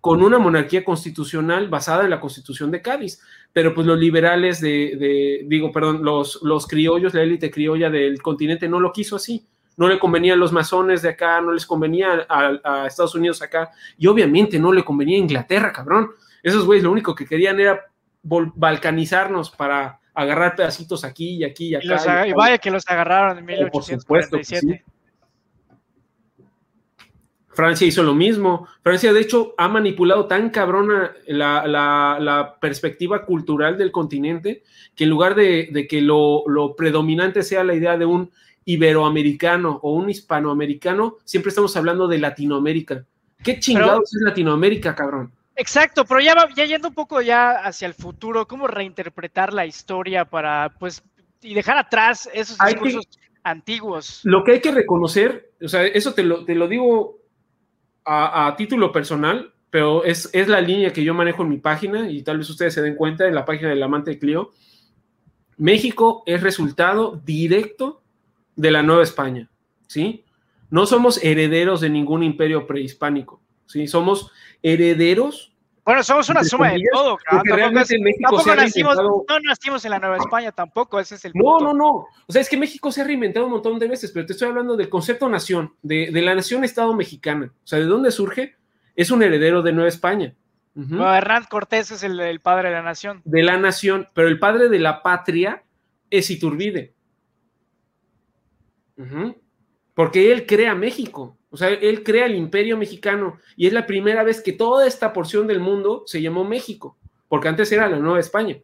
Speaker 3: con una monarquía constitucional basada en la constitución de Cádiz. Pero pues los liberales de, digo, perdón, los, los criollos, la élite criolla del continente no lo quiso así. No le convenía a los masones de acá, no les convenía a, Estados Unidos acá, y obviamente no le convenía a Inglaterra, cabrón. Esos güeyes lo único que querían era balcanizarnos para agarrar pedacitos aquí y aquí y acá.
Speaker 4: Y, vaya que los agarraron en 1847.
Speaker 3: Francia hizo lo mismo. Francia, de hecho, ha manipulado tan cabrona la, perspectiva cultural del continente que en lugar de, que lo, predominante sea la idea de un iberoamericano o un hispanoamericano, siempre estamos hablando de Latinoamérica. ¿Qué chingados es Latinoamérica, cabrón?
Speaker 4: Exacto, pero ya, ya yendo un poco ya hacia el futuro, ¿cómo reinterpretar la historia para, pues, y dejar atrás esos discursos antiguos?
Speaker 3: Lo que hay que reconocer, o sea, eso te lo, te lo digo a, título personal, pero es, es, la línea que yo manejo en mi página y tal vez ustedes se den cuenta en la página del amante de Clio. México es resultado directo de la Nueva España, ¿sí? No somos herederos de ningún imperio prehispánico, ¿sí? Somos herederos.
Speaker 4: Bueno, somos una suma de todo, Porque realmente México se ha nacimos, no nacimos en la Nueva España tampoco, ese es el
Speaker 3: punto. No, no, no. O sea, es que México se ha reinventado un montón de veces, pero te estoy hablando del concepto nación, de, de la nación-estado mexicana. O sea, ¿de dónde surge? Es un heredero de Nueva España.
Speaker 4: Uh Cortés es el, padre de la nación.
Speaker 3: De la nación, pero el padre de la patria es Iturbide. Porque él crea México. O sea, él crea el imperio mexicano y es la primera vez que toda esta porción del mundo se llamó México, porque antes era la Nueva España.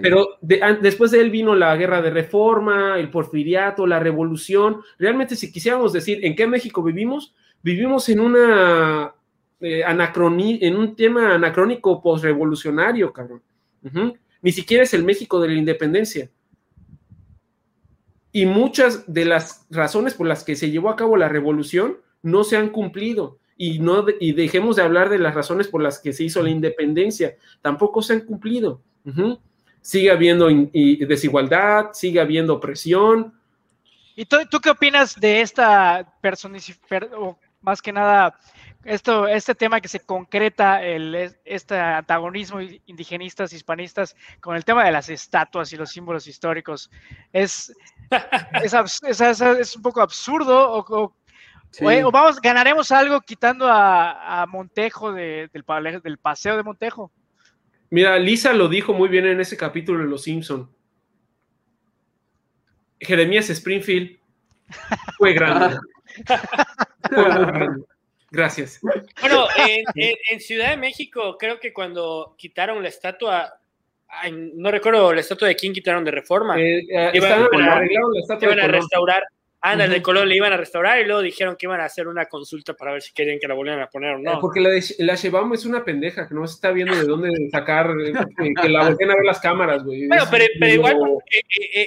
Speaker 3: Pero después de él vino la guerra de reforma, el porfiriato, la revolución. Realmente, si quisiéramos decir en qué México vivimos, vivimos en una eh, en un tema anacrónico postrevolucionario, cabrón. Ni siquiera es el México de la independencia y muchas de las razones por las que se llevó a cabo la revolución no se han cumplido y no y dejemos de hablar de las razones por las que se hizo la independencia, tampoco se han cumplido. Sigue habiendo desigualdad, sigue habiendo opresión.
Speaker 4: ¿Y tú, qué opinas de esta personificación, o más que nada, esto, este tema que se concreta, el, este antagonismo indigenistas, hispanistas, con el tema de las estatuas y los símbolos históricos, ¿es, es, un poco absurdo o, vamos, ganaremos algo quitando a, Montejo del, del paseo de Montejo?
Speaker 3: Mira, Lisa lo dijo muy bien en ese capítulo de Los Simpson. Jeremías Springfield fue grande. fue muy grande. Gracias.
Speaker 2: Bueno, en, Ciudad de México, creo que cuando quitaron la estatua, no recuerdo la estatua de quién quitaron de reforma.
Speaker 3: Eh, eh, iban, a,
Speaker 2: iban a restaurar. Ah, uh de Colón le iban a restaurar y luego dijeron que iban a hacer una consulta para ver si querían que la volvieran a poner o no.
Speaker 3: Eh, porque la, la Shebam es una pendeja que no se está viendo de dónde sacar, que la volvieran a ver las cámaras, güey.
Speaker 2: Bueno, pero, pero igual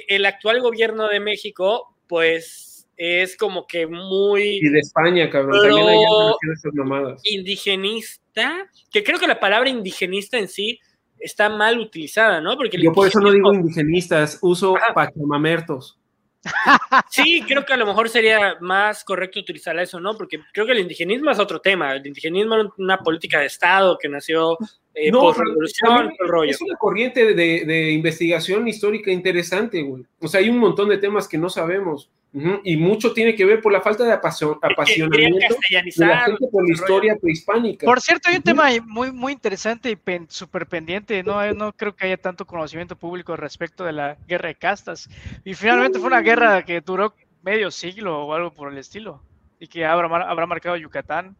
Speaker 2: el actual gobierno de México, pues es como que muy.
Speaker 3: Y de España, cabrón. También hay estas mamadas.
Speaker 2: Indigenista, que creo que la palabra indigenista en sí está mal utilizada, ¿no?
Speaker 3: Porque Yo por eso no digo indigenistas, uso pachamamertos.
Speaker 2: Sí, creo que a lo mejor sería más correcto utilizar eso, ¿no? Porque creo que el indigenismo es otro tema. El indigenismo es una política de Estado que nació eh, no, revolución,
Speaker 3: Es una corriente de, de, investigación histórica interesante, güey. O sea, hay un montón de temas que no sabemos. Y mucho tiene que ver por la falta de apasionamiento de la gente por la historia prehispánica.
Speaker 4: Por cierto, hay un tema muy, muy interesante y súper pendiente. No, no creo que haya tanto conocimiento público respecto de la guerra de castas. Y finalmente fue una guerra que duró medio siglo o algo por el estilo. Y que habrá, habrá marcado Yucatán.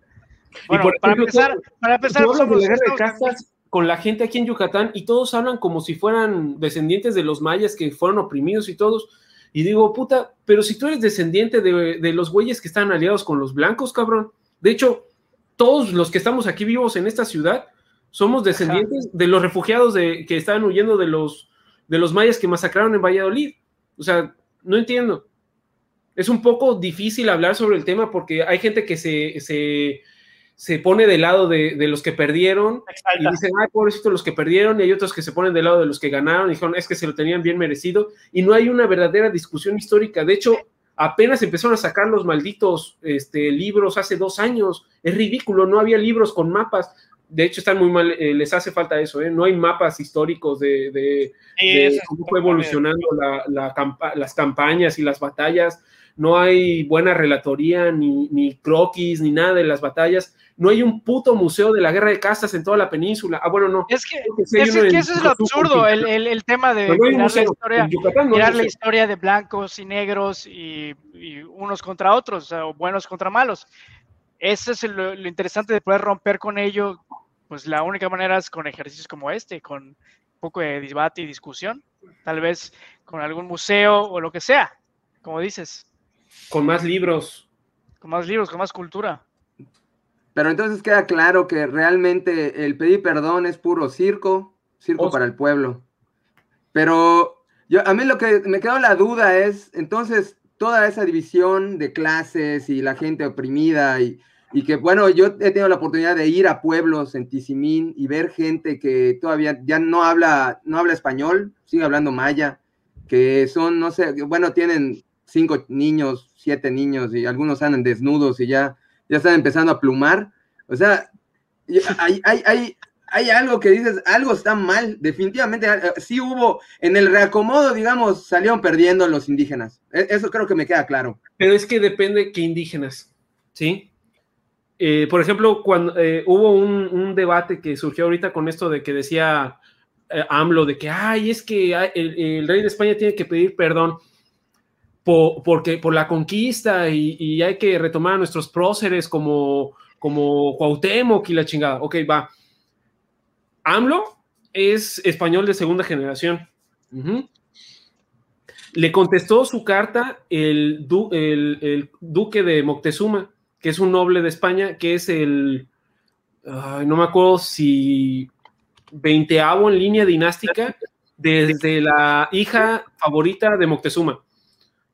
Speaker 3: Bueno, para, empezar, para empezar, de la guerra de castas con la gente aquí en Yucatán y todos hablan como si fueran descendientes de los mayas que fueron oprimidos y todos y digo, puta, pero si tú eres descendiente de, los güeyes que están aliados con los blancos, cabrón. De hecho, todos los que estamos aquí vivos en esta ciudad somos descendientes de los refugiados de, que estaban huyendo de los, de los mayas que masacraron en Valladolid. O sea, no entiendo. Es un poco difícil hablar sobre el tema porque hay gente que se, se pone del lado de, los que perdieron y dicen, ay, pobrecitos los que perdieron, y hay otros que se ponen del lado de los que ganaron y dijeron, es que se lo tenían bien merecido, y no hay una verdadera discusión histórica. De hecho, apenas empezaron a sacar los malditos este, libros hace dos años. Es ridículo, no había libros con mapas. De hecho, están muy mal, eh, les hace falta eso, ¿eh? no hay mapas históricos de, cómo fue evolucionando las campañas y las batallas no hay buena relatoría, ni, ni, croquis, ni nada de las batallas no hay un puto museo de la guerra de castas en toda la península. Ah, bueno, no.
Speaker 4: Es que, es, que eso es lo absurdo, el, el, tema de mirar, la historia, mirar la historia de blancos y negros y, unos contra otros, o buenos contra malos. Eso es lo, interesante de poder romper con ello. Pues la única manera es con ejercicios como este, con un poco de debate y discusión, tal vez con algún museo o lo que sea, como dices.
Speaker 3: Con más libros.
Speaker 4: Con más libros, con más cultura.
Speaker 1: Pero entonces queda claro que realmente el pedir perdón es puro circo, circo para el pueblo. Pero yo, a mí lo que me quedó la duda es, entonces, toda esa división de clases y la gente oprimida y, y que, bueno, yo he tenido la oportunidad de ir a pueblos en Tizimín y ver gente que todavía ya no habla, no habla español, sigue hablando maya, que son, no sé, bueno, tienen cinco niños, siete niños y algunos andan desnudos y ya ya están empezando a plumar. O sea, hay, hay, hay, algo que dices, algo está mal, definitivamente. Eh, sí hubo, en el reacomodo, digamos, salieron perdiendo los indígenas. E, eso creo que me queda claro.
Speaker 3: Pero es que depende qué indígenas, ¿sí? Eh, por ejemplo, cuando eh, hubo un, debate que surgió ahorita con esto de que decía AMLO de que, ay, es que el, rey de España tiene que pedir perdón por, porque, por la conquista y, hay que retomar a nuestros próceres como, como Cuauhtémoc y la chingada. Ok, va. AMLO es español de segunda generación. Le contestó su carta el, el, duque de Moctezuma, que es un noble de España, que es el, no me acuerdo si veinteavo en línea dinástica desde la hija favorita de Moctezuma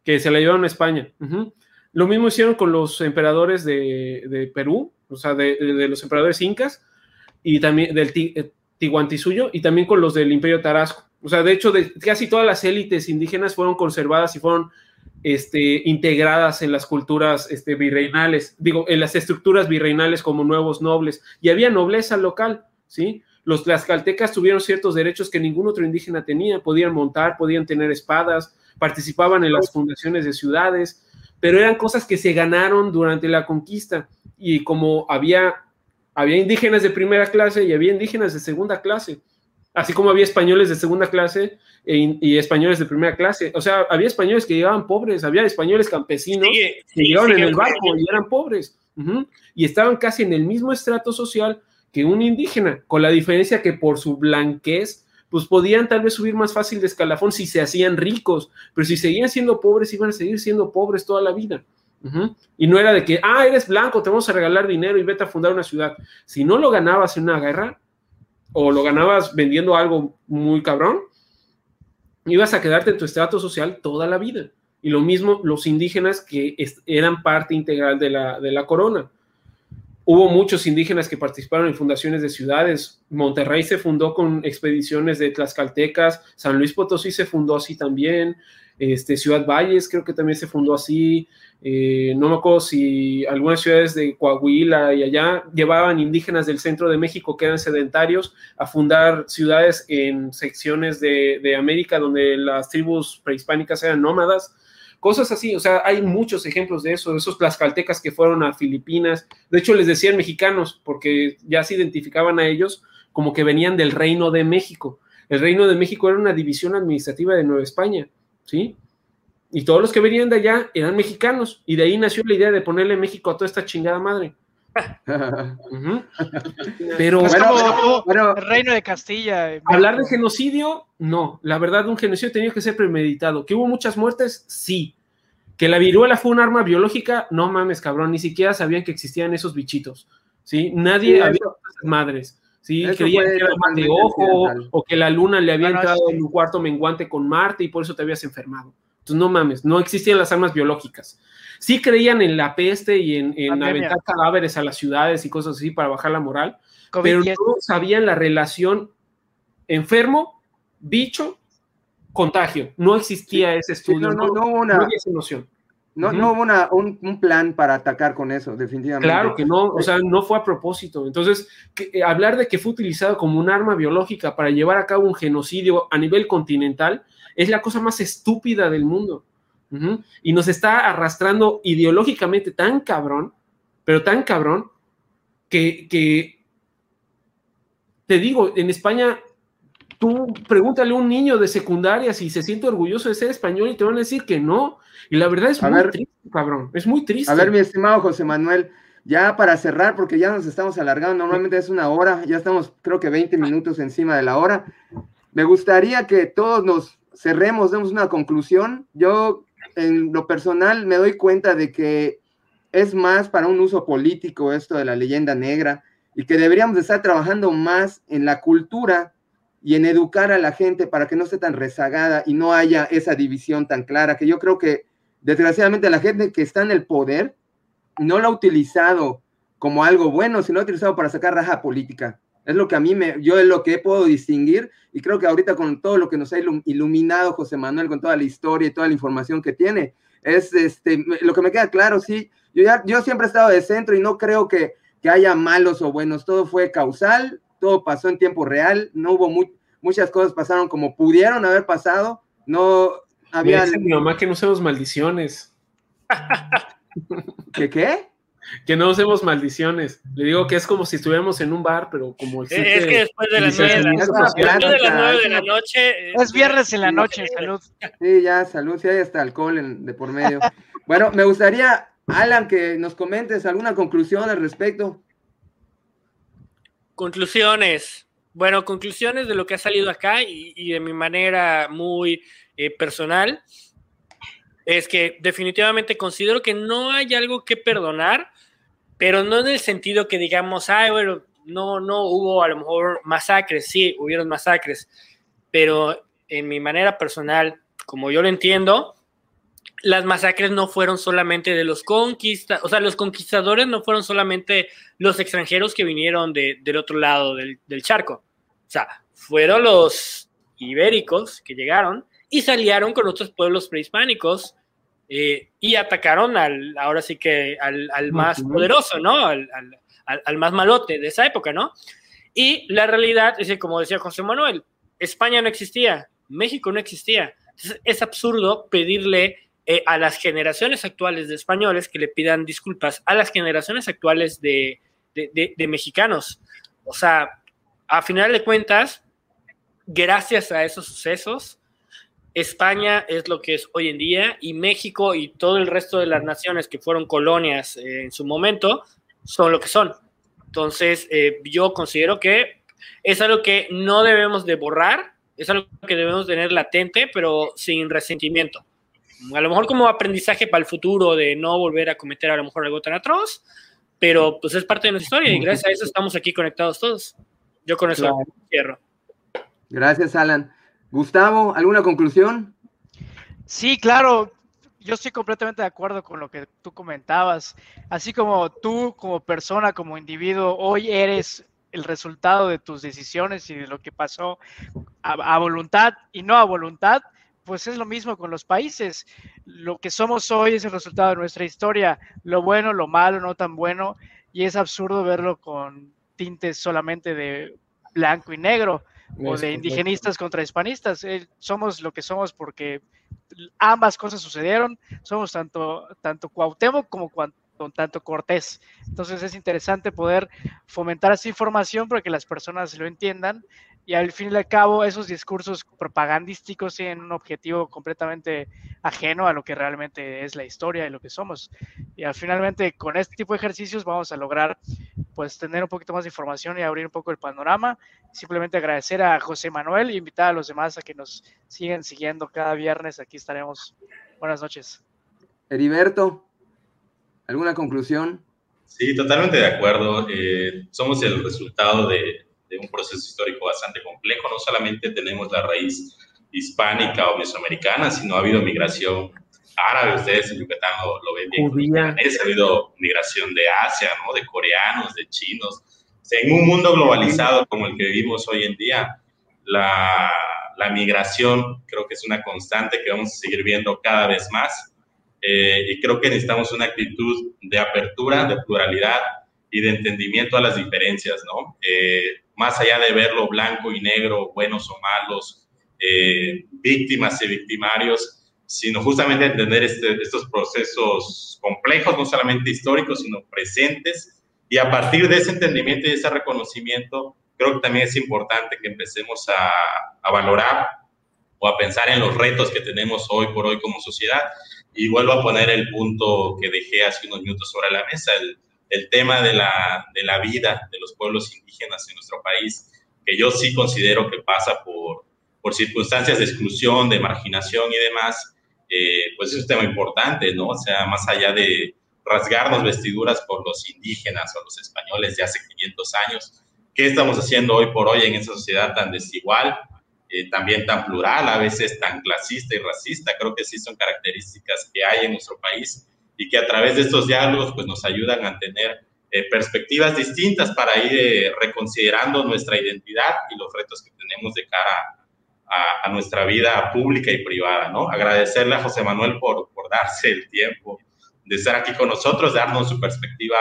Speaker 3: que se la llevaron a España. Lo mismo hicieron con los emperadores de, Perú, o sea, de, los emperadores incas y también del eh, Tihuantisuyo y también con los del Imperio Tarasco. O sea, de hecho, casi todas las élites indígenas fueron conservadas y fueron este, integradas en las culturas este, virreinales, digo, en las estructuras virreinales como nuevos nobles. Y había nobleza local, ¿sí? Los tlaxcaltecas tuvieron ciertos derechos que ningún otro indígena tenía, podían montar, podían tener espadas, participaban en las fundaciones de ciudades, pero eran cosas que se ganaron durante la conquista. Y como había, había indígenas de primera clase y había indígenas de segunda clase, así como había españoles de segunda clase e y españoles de primera clase, o sea, había españoles que llegaban pobres, había españoles campesinos que llegaban en el barco y eran pobres. Y estaban casi en el mismo estrato social que un indígena, con la diferencia que por su blanquez pues podían tal vez subir más fácil de escalafón si se hacían ricos, pero si seguían siendo pobres, iban a seguir siendo pobres toda la vida. Y no era de que, ah, eres blanco, te vamos a regalar dinero y vete a fundar una ciudad. Si no lo ganabas en una guerra o lo ganabas vendiendo algo muy cabrón, ibas a quedarte en tu estrato social toda la vida. Y lo mismo los indígenas que eran parte integral de la, de la corona. Hubo muchos indígenas que participaron en fundaciones de ciudades. Monterrey se fundó con expediciones de tlaxcaltecas, San Luis Potosí se fundó así también, este, Ciudad Valles creo que también se fundó así. Eh, no me acuerdo si algunas ciudades de Coahuila y allá llevaban indígenas del centro de México que eran sedentarios a fundar ciudades en secciones de, de América donde las tribus prehispánicas eran nómadas Cosas así, o sea, hay muchos ejemplos de eso, de esos tlaxcaltecas que fueron a Filipinas. De hecho, les decían mexicanos, porque ya se identificaban a ellos como que venían del Reino de México. El Reino de México era una división administrativa de Nueva España, ¿sí? Y todos los que venían de allá eran mexicanos, y de ahí nació la idea de ponerle México a toda esta chingada madre.
Speaker 4: Pero bueno, el reino de Castilla.
Speaker 3: Eh, hablar de genocidio, no. La verdad, un genocidio tenía que ser premeditado. ¿Que hubo muchas muertes? Sí. ¿Que la viruela fue un arma biológica? No mames, cabrón. Ni siquiera sabían que existían esos bichitos. ¿sí? Nadie había esas madres. ¿sí? Creían que era mal de ojo o que la luna le había entrado en un cuarto menguante con Marte y por eso te habías enfermado. Entonces, no mames, no existían las armas biológicas. Sí creían en la peste y en, en aventar cadáveres a las ciudades y cosas así para bajar la moral, pero no sabían la relación enfermo, bicho, contagio. No existía ese estudio.
Speaker 1: no, no, hubo una, noción. No, no hubo una, un, plan para atacar con eso, definitivamente.
Speaker 3: Claro que no, o sea, no fue a propósito. Entonces, eh, hablar de que fue utilizado como un arma biológica para llevar a cabo un genocidio a nivel continental es la cosa más estúpida del mundo. Y nos está arrastrando ideológicamente tan cabrón, pero tan cabrón, que, que te digo, en España Tú pregúntale a un niño de secundaria si se siente orgulloso de ser español y te van a decir que no. Y la verdad es muy triste, cabrón. Es muy triste.
Speaker 1: A ver, mi estimado José Manuel, ya para cerrar, porque ya nos estamos alargando, normalmente es una hora, ya estamos creo que 20 minutos encima de la hora. Me gustaría que todos nos cerremos, demos una conclusión. Yo, en lo personal, me doy cuenta de que es más para un uso político esto de la leyenda negra y que deberíamos estar trabajando más en la cultura y en educar a la gente para que no esté tan rezagada y no haya esa división tan clara, que yo creo que desgraciadamente la gente que está en el poder no lo ha utilizado como algo bueno, sino lo ha utilizado para sacar raja política. Es lo que a mí me, yo es lo que puedo distinguir y creo que ahorita con todo lo que nos ha iluminado José Manuel, con toda la historia y toda la información que tiene, es este, lo que me queda claro, sí, yo, ya, yo siempre he estado de centro y no creo que, que haya malos o buenos, todo fue causal, todo pasó en tiempo real, no hubo muchas cosas pasaron como pudieron haber pasado, no había...
Speaker 3: Mi mamá que no usemos maldiciones.
Speaker 1: ¿Qué qué?
Speaker 3: Que no usemos maldiciones. Le digo que es como si estuviéramos en un bar, pero como
Speaker 2: Es que después de las nueve de la, noche.
Speaker 4: Es viernes en la noche, salud.
Speaker 1: Sí, ya, salud, si hay hasta alcohol de por medio. bueno, me gustaría, Alan, que nos comentes alguna conclusión al respecto.
Speaker 2: Conclusiones. Bueno, conclusiones de lo que ha salido acá y, de mi manera muy eh, personal es que definitivamente considero que no hay algo que perdonar, pero no en el sentido que digamos, ay, bueno, no, no hubo a lo mejor masacres, sí, hubieron masacres, pero en mi manera personal, como yo lo entiendo, las masacres no fueron solamente de los conquistadores, o sea, los conquistadores no fueron solamente los extranjeros que vinieron del otro lado del, charco. O sea, fueron los ibéricos que llegaron y salieron con otros pueblos prehispánicos eh, y atacaron al, ahora sí que al, más poderoso, ¿no? Al, al, más malote de esa época, ¿no? Y la realidad es que, como decía José Manuel, España no existía, México no existía. es absurdo pedirle eh, a las generaciones actuales de españoles que le pidan disculpas a las generaciones actuales de, mexicanos. O sea, a final de cuentas, gracias a esos sucesos, España es lo que es hoy en día y México y todo el resto de las naciones que fueron colonias eh, en su momento son lo que son. Entonces, eh, yo considero que es algo que no debemos de borrar, es algo que debemos tener latente, pero sin resentimiento a lo mejor como aprendizaje para el futuro de no volver a cometer a lo mejor algo tan atroz, pero pues es parte de nuestra historia y gracias a eso estamos aquí conectados todos. Yo con eso cierro.
Speaker 1: Gracias, Alan. Gustavo, ¿alguna conclusión?
Speaker 4: Sí, claro. Yo estoy completamente de acuerdo con lo que tú comentabas. Así como tú como persona, como individuo, hoy eres el resultado de tus decisiones y de lo que pasó a voluntad y no a voluntad, pues es lo mismo con los países. Lo que somos hoy es el resultado de nuestra historia, lo bueno, lo malo, no tan bueno, y es absurdo verlo con tintes solamente de blanco y negro o de indigenistas contra hispanistas. Eh, somos lo que somos porque ambas cosas sucedieron. Somos tanto, tanto Cuauhtémoc como tanto Cortés. Entonces es interesante poder fomentar esa información para que las personas lo entiendan y al fin y al cabo esos discursos propagandísticos tienen un objetivo completamente ajeno a lo que realmente es la historia y lo que somos. Y al finalmente con este tipo de ejercicios vamos a lograr pues tener un poquito más de información y abrir un poco el panorama. Simplemente agradecer a José Manuel y invitar a los demás a que nos sigan siguiendo cada viernes. Aquí estaremos. Buenas noches.
Speaker 1: Heriberto, ¿alguna conclusión?
Speaker 5: Sí, totalmente de acuerdo. Eh, somos el resultado de, de un proceso histórico bastante complejo. No solamente tenemos la raíz hispánica o mesoamericana, sino ha habido migración árabe, ustedes en Yucatán lo, ven bien. Ha habido migración de Asia, ¿no? de coreanos, de chinos. en un mundo globalizado como el que vivimos hoy en día, la, la migración creo que es una constante que vamos a seguir viendo cada vez más. Eh, y creo que necesitamos una actitud de apertura, de pluralidad y de entendimiento a las diferencias, ¿no? Eh, más allá de verlo blanco y negro, buenos o malos, eh, víctimas y victimarios, sino justamente entender este, estos procesos complejos, no solamente históricos, sino presentes. Y a partir de ese entendimiento y ese reconocimiento, creo que también es importante que empecemos a, a valorar o a pensar en los retos que tenemos hoy por hoy como sociedad. Y vuelvo a poner el punto que dejé hace unos minutos sobre la mesa, el, el tema de la, de la vida de los pueblos indígenas en nuestro país, que yo sí considero que pasa por, por circunstancias de exclusión, de marginación y demás, eh, pues es un tema importante, ¿no? O sea, más allá de rasgarnos vestiduras por los indígenas o los españoles de hace 500 años, ¿qué estamos haciendo hoy por hoy en esa sociedad tan desigual, eh, también tan plural, a veces tan clasista y racista? Creo que sí son características que hay en nuestro país y que a través de estos diálogos pues nos ayudan a tener eh, perspectivas distintas para ir reconsiderando nuestra identidad y los retos que tenemos de cara a, nuestra vida pública y privada, ¿no? Agradecerle a José Manuel por, por darse el tiempo de estar aquí con nosotros, darnos su perspectiva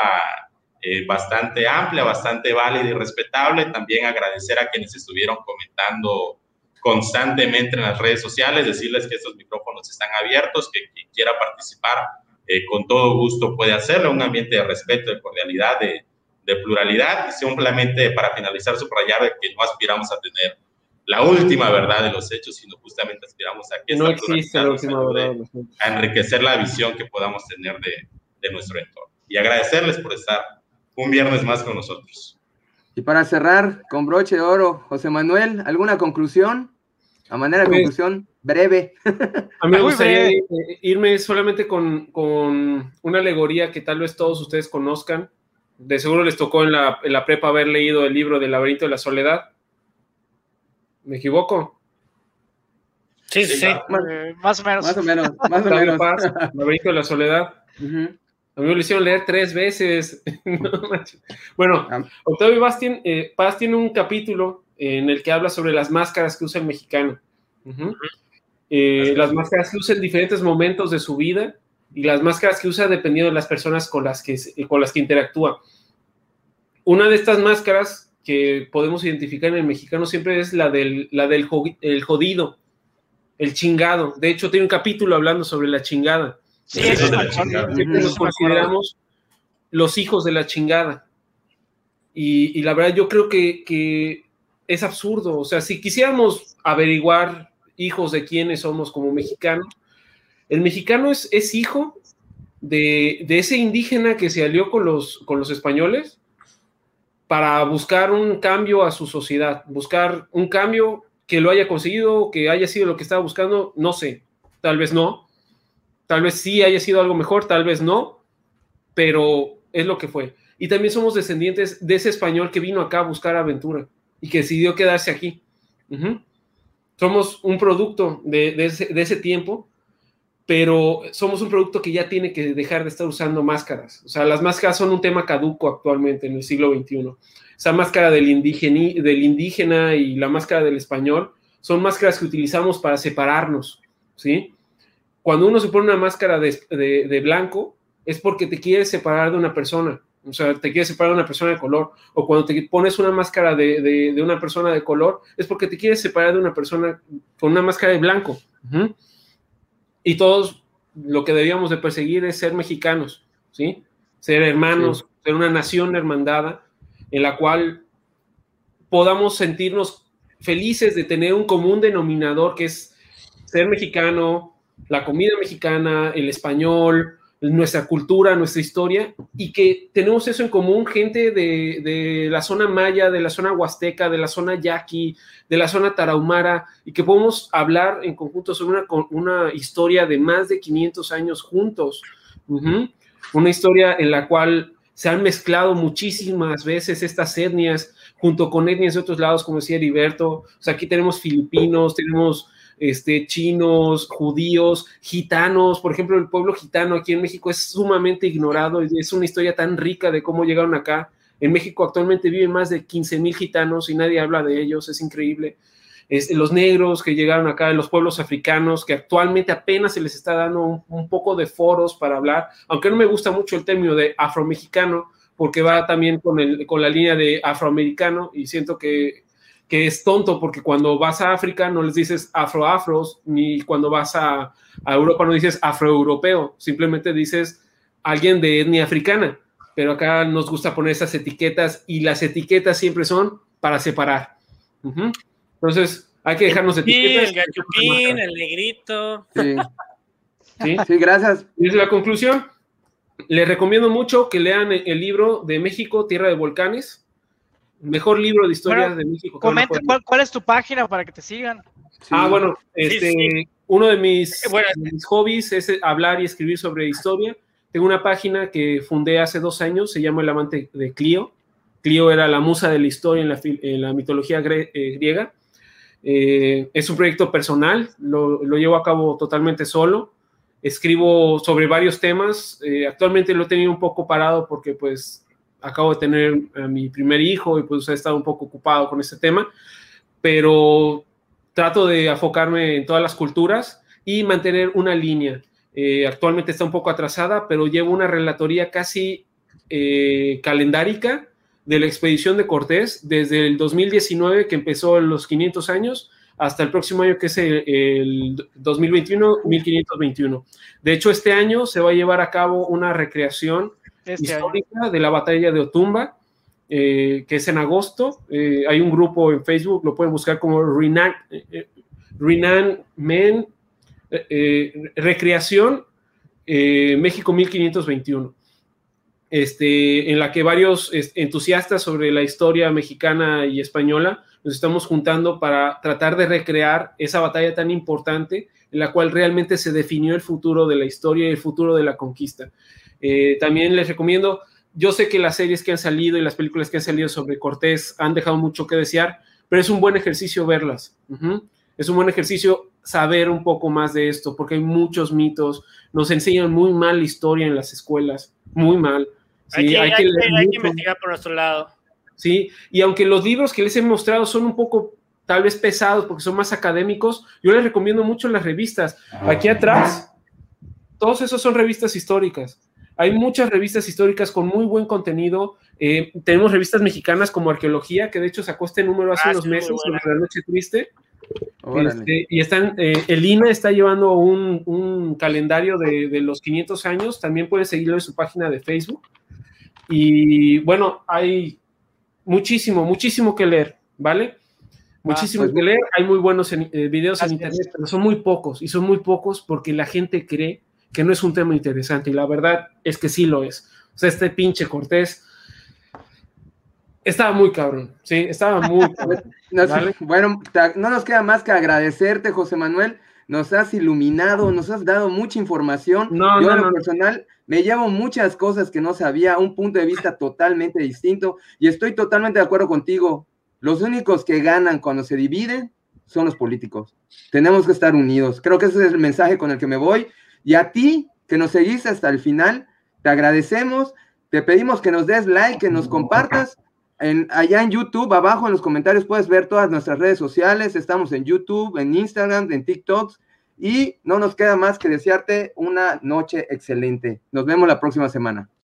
Speaker 5: eh, bastante amplia, bastante válida y respetable. También agradecer a quienes estuvieron comentando constantemente en las redes sociales, decirles que estos micrófonos están abiertos, que quien quiera participar eh, con todo gusto puede hacerlo, un ambiente de respeto, de cordialidad, de, de pluralidad y simplemente para finalizar subrayar que no aspiramos a tener la última verdad de los hechos, sino justamente aspiramos a que
Speaker 3: no existe la última verdad
Speaker 5: a enriquecer la visión que podamos tener de, de, nuestro entorno. Y agradecerles por estar un viernes más con nosotros.
Speaker 1: Y para cerrar, con broche de oro, José Manuel, ¿alguna conclusión? A manera de pues, conclusión, breve.
Speaker 3: A mí me gustaría irme solamente con, con, una alegoría que tal vez todos ustedes conozcan. De seguro les tocó en la, en la prepa haber leído el libro del laberinto de la soledad ¿Me equivoco?
Speaker 4: Sí, sí, sí. Más, o menos.
Speaker 1: Más o menos. Más o menos.
Speaker 3: Paz, de la soledad. A mí me lo hicieron leer tres veces. bueno, ah. Octavio Paz tiene, eh, Paz tiene un capítulo en el que habla sobre las máscaras que usa el mexicano. Eh, las máscaras que usa en diferentes momentos de su vida y las máscaras que usa dependiendo de las personas con las que, con las que interactúa. Una de estas máscaras que podemos identificar en el mexicano siempre es la del, la del el jodido, el chingado. De hecho, tiene un capítulo hablando sobre la chingada.
Speaker 4: Sí, eso
Speaker 3: nos consideramos los hijos de la chingada. Y, la verdad, yo creo que, es absurdo. O sea, si quisiéramos averiguar hijos de quiénes somos como mexicanos, el mexicano es, hijo de, ese indígena que se alió con los españoles para buscar un cambio a su sociedad, buscar un cambio que lo haya conseguido, que haya sido lo que estaba buscando, no sé, tal vez no, tal vez sí haya sido algo mejor, tal vez no, pero es lo que fue. Y también somos descendientes de ese español que vino acá a buscar aventura y que decidió quedarse aquí. Somos un producto de, ese, de ese tiempo pero somos un producto que ya tiene que dejar de estar usando máscaras. O sea, las máscaras son un tema caduco actualmente en el siglo XXI. Esa máscara del, indígena, del indígena y la máscara del español son máscaras que utilizamos para separarnos, ¿sí? Cuando uno se pone una máscara de, blanco, es porque te quieres separar de una persona, o sea, te quieres separar de una persona de color, o cuando te pones una máscara de, una persona de color, es porque te quieres separar de una persona con una máscara de blanco. Y todos lo que debíamos de perseguir es ser mexicanos, ¿sí? Ser hermanos, ser una nación hermandada en la cual podamos sentirnos felices de tener un común denominador que es ser mexicano, la comida mexicana, el español, nuestra cultura, nuestra historia, y que tenemos eso en común, gente de, la zona maya, de la zona huasteca, de la zona yaqui, de la zona tarahumara, y que podemos hablar en conjunto sobre una, una historia de más de 500 años juntos. Una historia en la cual se han mezclado muchísimas veces estas etnias junto con etnias de otros lados, como decía Heriberto. O sea, aquí tenemos filipinos, tenemos este, chinos, judíos, gitanos. Por ejemplo, el pueblo gitano aquí en México es sumamente ignorado. Es una historia tan rica de cómo llegaron acá. En México actualmente viven más de 15 mil gitanos y nadie habla de ellos. Es increíble. los negros que llegaron acá, los pueblos africanos, que actualmente apenas se les está dando un, poco de foros para hablar, aunque no me gusta mucho el término de afromexicano, porque va también con, el, con la línea de afroamericano y siento que que es tonto porque cuando vas a África no les dices afro-afros, ni cuando vas a, Europa no dices afro-europeo, simplemente dices alguien de etnia africana. Pero acá nos gusta poner esas etiquetas y las etiquetas siempre son para separar. Entonces, hay que dejarnos etiquetas.
Speaker 2: El gachupín, el negrito.
Speaker 1: Sí. ¿Sí? sí, gracias.
Speaker 3: Y es la conclusión. Les recomiendo mucho que lean el libro de México, Tierra de Volcanes Mejor libro de historia de México.
Speaker 4: Comenta, ¿cuál, es tu página para que te sigan?
Speaker 3: Ah, bueno, este, uno de mis, hobbies es hablar y escribir sobre historia. Tengo una página que fundé hace dos años, se llama El Amante de Clio. Clio era la musa de la historia en la, mitología eh, griega. Eh, es un proyecto personal, lo, llevo a cabo totalmente solo. Escribo sobre varios temas. Eh, actualmente lo he tenido un poco parado porque pues acabo de tener a mi primer hijo y pues he estado un poco ocupado con este tema, pero trato de enfocarme en todas las culturas y mantener una línea. Eh, actualmente está un poco atrasada, pero llevo una relatoría casi eh, calendárica de la expedición de Cortés desde el 2019 que empezó en los 500 años hasta el próximo año que es el, el 2021, 1521. De hecho, este año se va a llevar a cabo una recreación este histórica de la batalla de Otumba, eh, que es en agosto. Eh, hay un grupo en Facebook, lo pueden buscar como Renan, eh, Renan Men Recreación México 1521. Este, en la que varios entusiastas sobre la historia mexicana y española nos estamos juntando para tratar de recrear esa batalla tan importante en la cual realmente se definió el futuro de la historia y el futuro de la conquista. Eh, también les recomiendo, yo sé que las series que han salido y las películas que han salido sobre Cortés han dejado mucho que desear, pero es un buen ejercicio verlas. Es un buen ejercicio saber un poco más de esto, porque hay muchos mitos, nos enseñan muy mal la historia en las escuelas, muy mal.
Speaker 2: hay, que, investigar por nuestro lado.
Speaker 3: Sí, y aunque los libros que les he mostrado son un poco tal vez pesados porque son más académicos, yo les recomiendo mucho las revistas. Aquí atrás, todos esos son revistas históricas. Hay muchas revistas históricas con muy buen contenido. Eh, tenemos revistas mexicanas como Arqueología, que de hecho sacó este número hace ah, unos meses sobre la noche triste. Este, y están, eh, el INA está llevando un, calendario de, los 500 años. También pueden seguirlo en su página de Facebook. Y bueno, hay muchísimo, muchísimo que leer, ¿vale? Muchísimo pues que leer. Hay muy buenos eh, videos en internet, pero son muy pocos. Y son muy pocos porque la gente cree que no es un tema interesante y la verdad es que sí lo es. O sea, este pinche Cortés estaba muy cabrón, sí, estaba muy cabrón.
Speaker 1: Bueno, no nos queda más que agradecerte, José Manuel. Nos has iluminado, nos has dado mucha información. No, Yo, en lo personal, me llevo muchas cosas que no sabía, un punto de vista totalmente distinto. Y estoy totalmente de acuerdo contigo. Los únicos que ganan cuando se dividen son los políticos. Tenemos que estar unidos. Creo que ese es el mensaje con el que me voy. Y a ti, que nos seguiste hasta el final, te agradecemos, te pedimos que nos des like, que nos compartas. En, allá en YouTube, abajo en los comentarios puedes ver todas nuestras redes sociales. Estamos en YouTube, en Instagram, en TikTok. Y no nos queda más que desearte una noche excelente. Nos vemos la próxima semana.